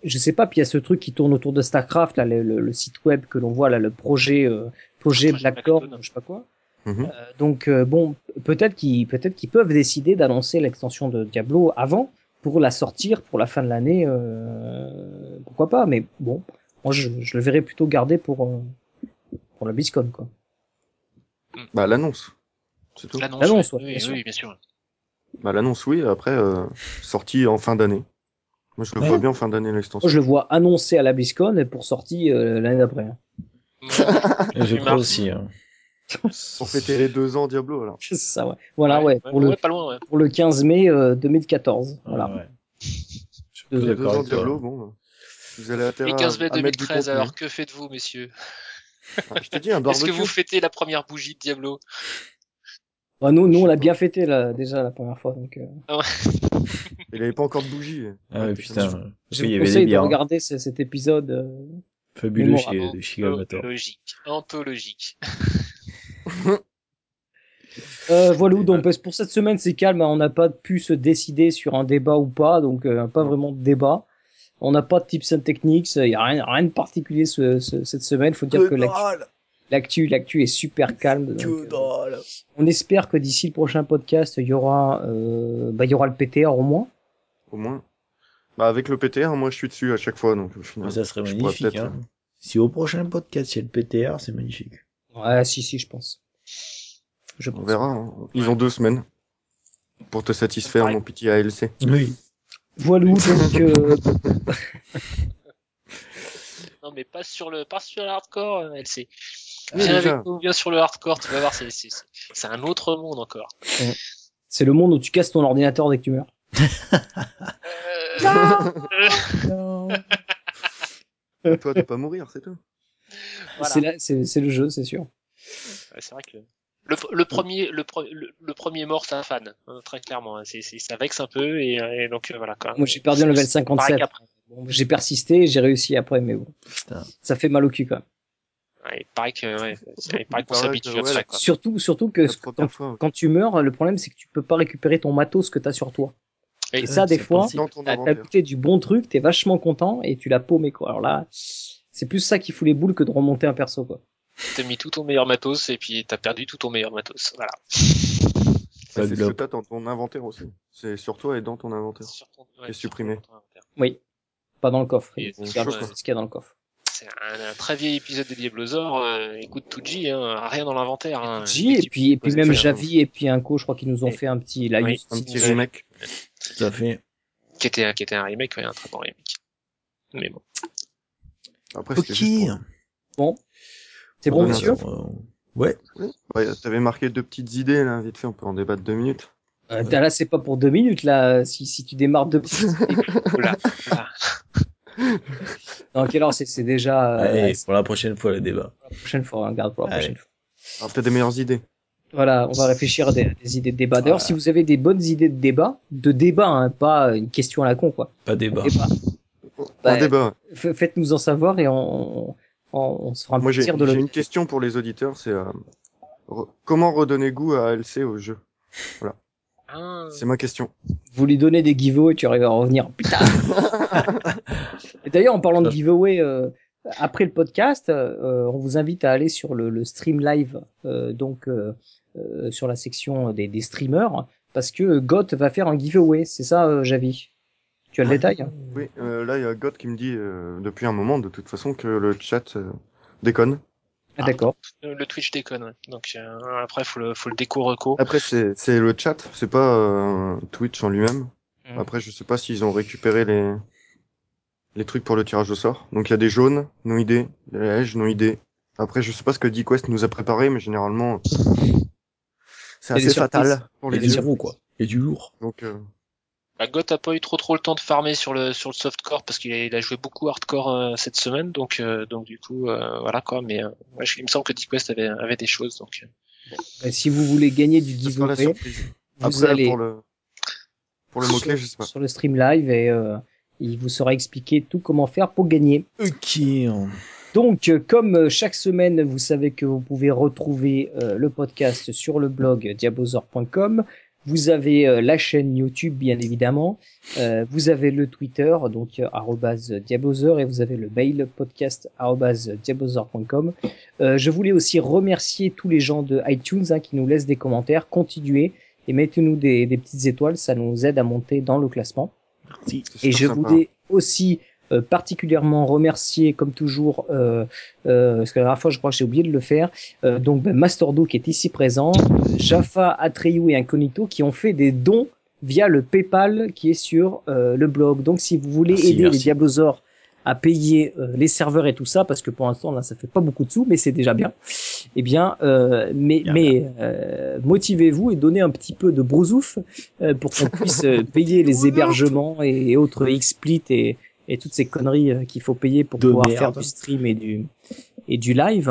je sais pas puis il y a ce truc qui tourne autour de Starcraft là le, le- le site web que l'on voit là le projet euh, projet Blackthorn Blackthorn. je sais pas quoi. Mhm. Euh, donc euh, bon peut-être qu'ils peut-être qu'ils peuvent décider d'annoncer l'extension de Diablo avant pour la sortir pour la fin de l'année euh, pourquoi pas mais bon moi je, je le verrais plutôt garder pour euh, pour la BlizzCon quoi. Bah, l'annonce. C'est tout. L'annonce. oui, ouais, oui, bien sûr. oui, bien sûr. Bah, l'annonce, oui. Après, euh, sortie en fin d'année. Moi, je le Ouais. vois bien en fin d'année, l'extension. Moi je le vois annoncé à la BlizzCon et pour sortie euh, l'année d'après. hein. Je crois aussi. hein. Pour fêter les deux ans Diablo, alors. C'est ça, ouais. Voilà, ouais, pour, le, ouais, pas loin, ouais. pour le 15 mai euh, 2014. Voilà. Ouais, ouais. Je suis Deux deux ans. Diablo, bon. euh, Vous allez à- 15 mai à mettre du 2013, contenu. alors que faites-vous, messieurs? Ah, Je te dis, un Est-ce que vous fêtez la première bougie de Diablo? Bah, nous, nous, on l'a bien fêté là, déjà la première fois. Donc, euh, Il avait pas encore de bougie. Ah ouais, putain. je vous conseille de regarder ce- cet épisode. euh, Fabuleux chez, de chez Gamator. Logique. Anthologique. Euh, voilà, donc parce que pour cette semaine c'est calme, hein, on n'a pas pu se décider sur un débat ou pas, donc euh, pas vraiment de débat. On n'a pas de tips and techniques, il y a rien, rien de particulier ce, ce- cette semaine. Faut dire que l'actu, l'actu, l'actu est super calme. donc, euh, on espère que d'ici le prochain podcast, il y aura, euh, bah, il y aura le PTR au moins. Au moins. Bah, avec le PTR, moi, je suis dessus à chaque fois, donc au final. Ouais, ça serait magnifique. Hein. Si au prochain podcast il y a le PTR, c'est magnifique. Ouais, si, si, je pense. Je On pense. verra. hein. Ils ont deux semaines pour te satisfaire, mon petit ALC. Oui. Voilà, donc, euh, Non, mais pas sur le, pas sur le hardcore, euh, LC. Oui, Viens avec nous, viens sur le hardcore, tu vas voir, c'est, c'est, c'est- c'est un autre monde encore. c'est le monde où tu casses ton ordinateur dès que tu meurs. Euh, À toi de pas mourir, c'est tout. Voilà. C'est là- C'est c'est le jeu, c'est sûr. Ouais, c'est vrai que le, le premier, le, pre- le, le premier mort, c'est un fan, hein, très clairement. hein. C'est, ça vexe un peu et, et donc euh, voilà quoi. Moi, j'ai perdu un level C'est pareil 57. qu'après. Bon, j'ai persisté, j'ai réussi après, mais bon, Putain. ça fait mal au cul quand même. Ouais, il paraît que, ouais, c'est- il paraît qu'on s'habitue à ça, quoi. Surtout, surtout que quand, tu meurs, le problème c'est que tu peux pas récupérer ton matos que t'as sur toi. Et- Et ça, des fois, t'as goûté du bon truc, t'es vachement content et tu l'as paumé quoi. Alors là, c'est plus ça qui fout les boules que de remonter un perso quoi. T'as mis tout ton meilleur matos et puis t'as perdu tout ton meilleur matos. Voilà. Ça, Bug C'est ce que t'as dans ton inventaire aussi. C'est sur toi et dans ton inventaire. Sur ton- ouais, Et supprimé. Oui, pas dans le coffre. C'est ce qu'il y a- dans le coffre. C'est un, un très vieil épisode de Diablosaur. Euh, écoute, Tuji, hein, rien dans l'inventaire. Hein, J et puis et puis même Javi et puis Inco, je crois qu'ils nous ont Et- fait un petit live. Oui, Un petit remake. Tout à fait. qui était, un- qui était un remake, ouais, un très bon remake. Mais bon. Après, juste pour... Bon, c'est bon monsieur. Alors, euh, Ouais. Oui. Ouais, T'avais marqué deux petites idées, là, vite fait, on peut en débattre deux minutes. Euh, là c'est pas pour deux minutes là. Si si tu démarres deux petites. Oula, oula. Non, heure c'est c'est déjà. euh, Allez, c'est pour la prochaine fois, le débat. pour la prochaine fois. hein, garde pour la Allez. prochaine fois. Alors, peut-être des meilleures idées. Voilà, on va réfléchir à des, des idées de débat. D'ailleurs, Voilà. si vous avez des bonnes idées de débat, de débat, hein, pas une question à la con, quoi. Pas débat. Débat. Un Bah, débat. Faites-nous en savoir et on, on, on se fera un Moi, j'ai plaisir de j'ai le. une question pour les auditeurs, c'est euh, re- comment redonner goût à ALC au jeu? Ah, C'est ma question. Vous lui donnez des giveaways, tu arrives à revenir. Putain. et d'ailleurs, en parlant de giveaway, euh, après le podcast, euh, on vous invite à aller sur le, le stream live, euh, donc euh, euh, sur la section des, des streamers, parce que Goth va faire un giveaway. C'est ça, euh, Javi? Tu as le Ouais. détail Oui, euh, là, il y a God qui me dit euh, depuis un moment, de toute façon, que le chat euh, déconne. Ah, d'accord. Le le Twitch déconne. ouais. Donc euh, après, faut le, faut le déco reco. Après, c'est c'est le chat, c'est pas euh, Twitch en lui-même. Mm. Après, je sais pas s'ils ont récupéré les les trucs pour le tirage au sort. Donc il y a des jaunes, non idées, des lèges, non idées. Après, je sais pas ce que DQuest nous a préparé, mais généralement, c'est assez fatal pour Il y les a des yeux. zéros, quoi. Il y a du lourd. Donc, euh, Bah, Goth a pas eu trop trop le temps de farmer sur le sur le softcore parce qu'il a, il a joué beaucoup hardcore euh, cette semaine donc euh, donc du coup euh, voilà quoi mais euh, ouais, je- il me semble que DeQuest avait avait des choses donc euh, Euh, si vous voulez gagner du surprise. vous Après, allez pour le pour le mot-clé, je sais pas. sur le stream live et euh, il vous sera expliqué tout comment faire pour gagner. Ok. Donc, euh, comme chaque semaine, vous savez que vous pouvez retrouver euh, le podcast sur le blog diabosaur.com. Vous avez euh, la chaîne YouTube, bien évidemment. Euh, vous avez le Twitter, donc euh, diabosaur, et vous avez le mail podcast. Euh, je voulais aussi remercier tous les gens de iTunes hein, qui nous laissent des commentaires. Continuez et mettez-nous des, des petites étoiles, ça nous aide à monter dans le classement. Merci. Et je sympa. voulais aussi particulièrement remercier, comme toujours, euh, euh, parce que la dernière fois, je crois que j'ai oublié de le faire, euh, donc ben, Mastordo qui est ici présent, Jaffa, Atreyu et Incognito qui ont fait des dons via le PayPal qui est sur euh, le blog. Donc si vous voulez Merci, aider merci. les Diablosaures à payer euh, les serveurs et tout ça, parce que pour l'instant là ça fait pas beaucoup de sous, mais c'est déjà bien. Eh bien, euh, mais Bien, mais euh, motivez-vous et donnez un petit peu de brousouf euh, pour qu'on puisse euh, payer les hébergements et, et autres XSplit et, et toutes ces conneries euh, qu'il faut payer pour De pouvoir merde. faire du stream et du et du live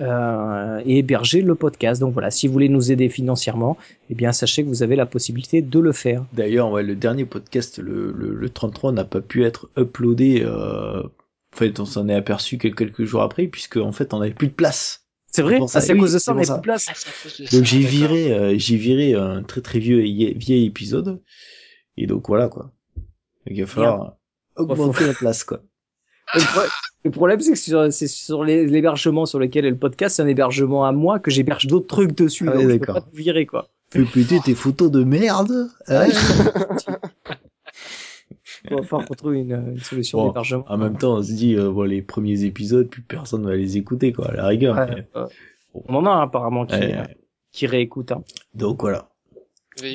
euh, et héberger le podcast. Donc voilà, si vous voulez nous aider financièrement, eh bien sachez que vous avez la possibilité de le faire. D'ailleurs, ouais, le dernier podcast, le, le, le 33, n'a pas pu être uploadé. Euh... En fait, on s'en est aperçu que quelques jours après, puisque en fait, on n'avait plus de place. C'est vrai ça. Ah, c'est à Oui, cause de ça, on pour n'a ça. plus de place. Donc j'ai viré, euh, j'ai viré un très très vieux vieil épisode. Et donc voilà quoi. Donc, il va falloir augmenter la place quoi. Le, pro- le problème, c'est que sur, c'est sur les- l'hébergement sur lequel est le podcast, c'est un hébergement à moi que j'héberge d'autres trucs dessus. Ah ouais, donc je peux pas tout virer, quoi. Fais péter tes photos de merde. hein. Il va falloir qu'on trouve une, une solution Bon, d'hébergement. En même temps, on se dit, euh, bon, les premiers épisodes, plus personne va les écouter quoi, à la rigueur. Ouais, mais- euh, on en a un, apparemment qui, Ouais, euh, ouais. qui réécoute. Hein. Donc voilà.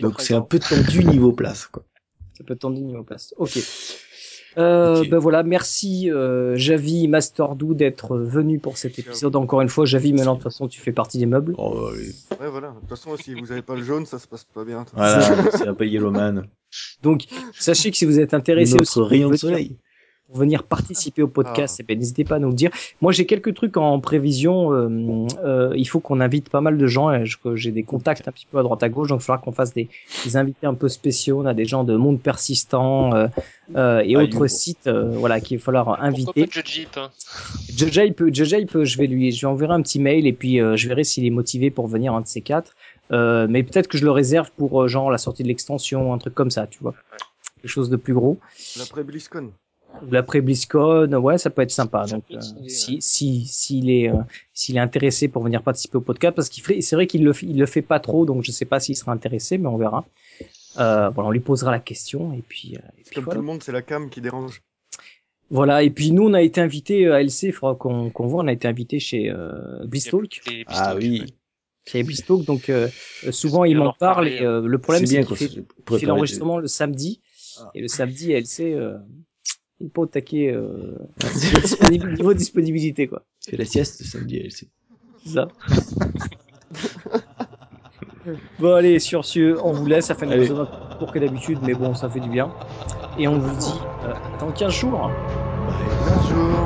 Donc c'est un peu tendu niveau place quoi. Ça peut tendre niveau place. Ok. Euh, Ok. Ben voilà, merci euh, Javi Masterdou d'être venu pour cet épisode. Encore une fois, Javi, maintenant de toute façon, tu fais partie des meubles. Oh, allez. Ouais, voilà. De toute façon, si vous avez pas le jaune, ça se passe pas bien. Voilà, c'est un peu Yellowman. Donc, sachez que si vous êtes intéressé Notre aussi rayon de soleil. Pour venir participer au podcast, Ah. eh ben, n'hésitez pas à nous le dire. Moi, j'ai quelques trucs en prévision. euh, euh, il faut qu'on invite pas mal de gens. et je- J'ai des contacts un petit peu à droite à gauche, donc il faudra qu'on fasse des, des invités un peu spéciaux. On a des gens de Monde Persistant euh, euh, et Ah, autres sites, euh, voilà, qu'il va falloir Pourquoi inviter. Jeep hein il peut, Joja, il peut, je vais lui, je lui enverrai un petit mail et puis euh, je verrai s'il est motivé pour venir un de ces quatre. Euh, mais peut-être que je le réserve pour euh, genre la sortie de l'extension, un truc comme ça, tu vois, quelque chose de plus gros. L'après BlizzCon. Ou l'après BlizzCon, ouais, ça peut être sympa. Donc, euh, si, si, s'il est, euh, s'il est intéressé pour venir participer au podcast, parce qu'il fait, c'est vrai qu'il le, il le fait pas trop, donc je sais pas s'il sera intéressé, mais on verra. Euh, voilà, on lui posera la question et puis, euh, et puis Comme voilà. tout le monde, c'est la cam qui dérange. Voilà, et puis nous, on a été invité à LC, il faudra qu'on qu'on voit, on a été invité chez euh, BlizzTalk. Les Ah oui. ouais. chez BlizzTalk, donc souvent il m'en parle et euh, le problème C'est qu'il fait, l'enregistrement le samedi Ah. et le samedi LC euh, il est pas au taquet euh, niveau, disponibilité quoi. C'est la sieste samedi. elle, c'est- C'est ça. bon allez sur ce on vous laisse, ça fait un Allez. épisode court que d'habitude mais bon ça fait du bien et on vous dit euh, dans 15 jours. Bye. Bonjour.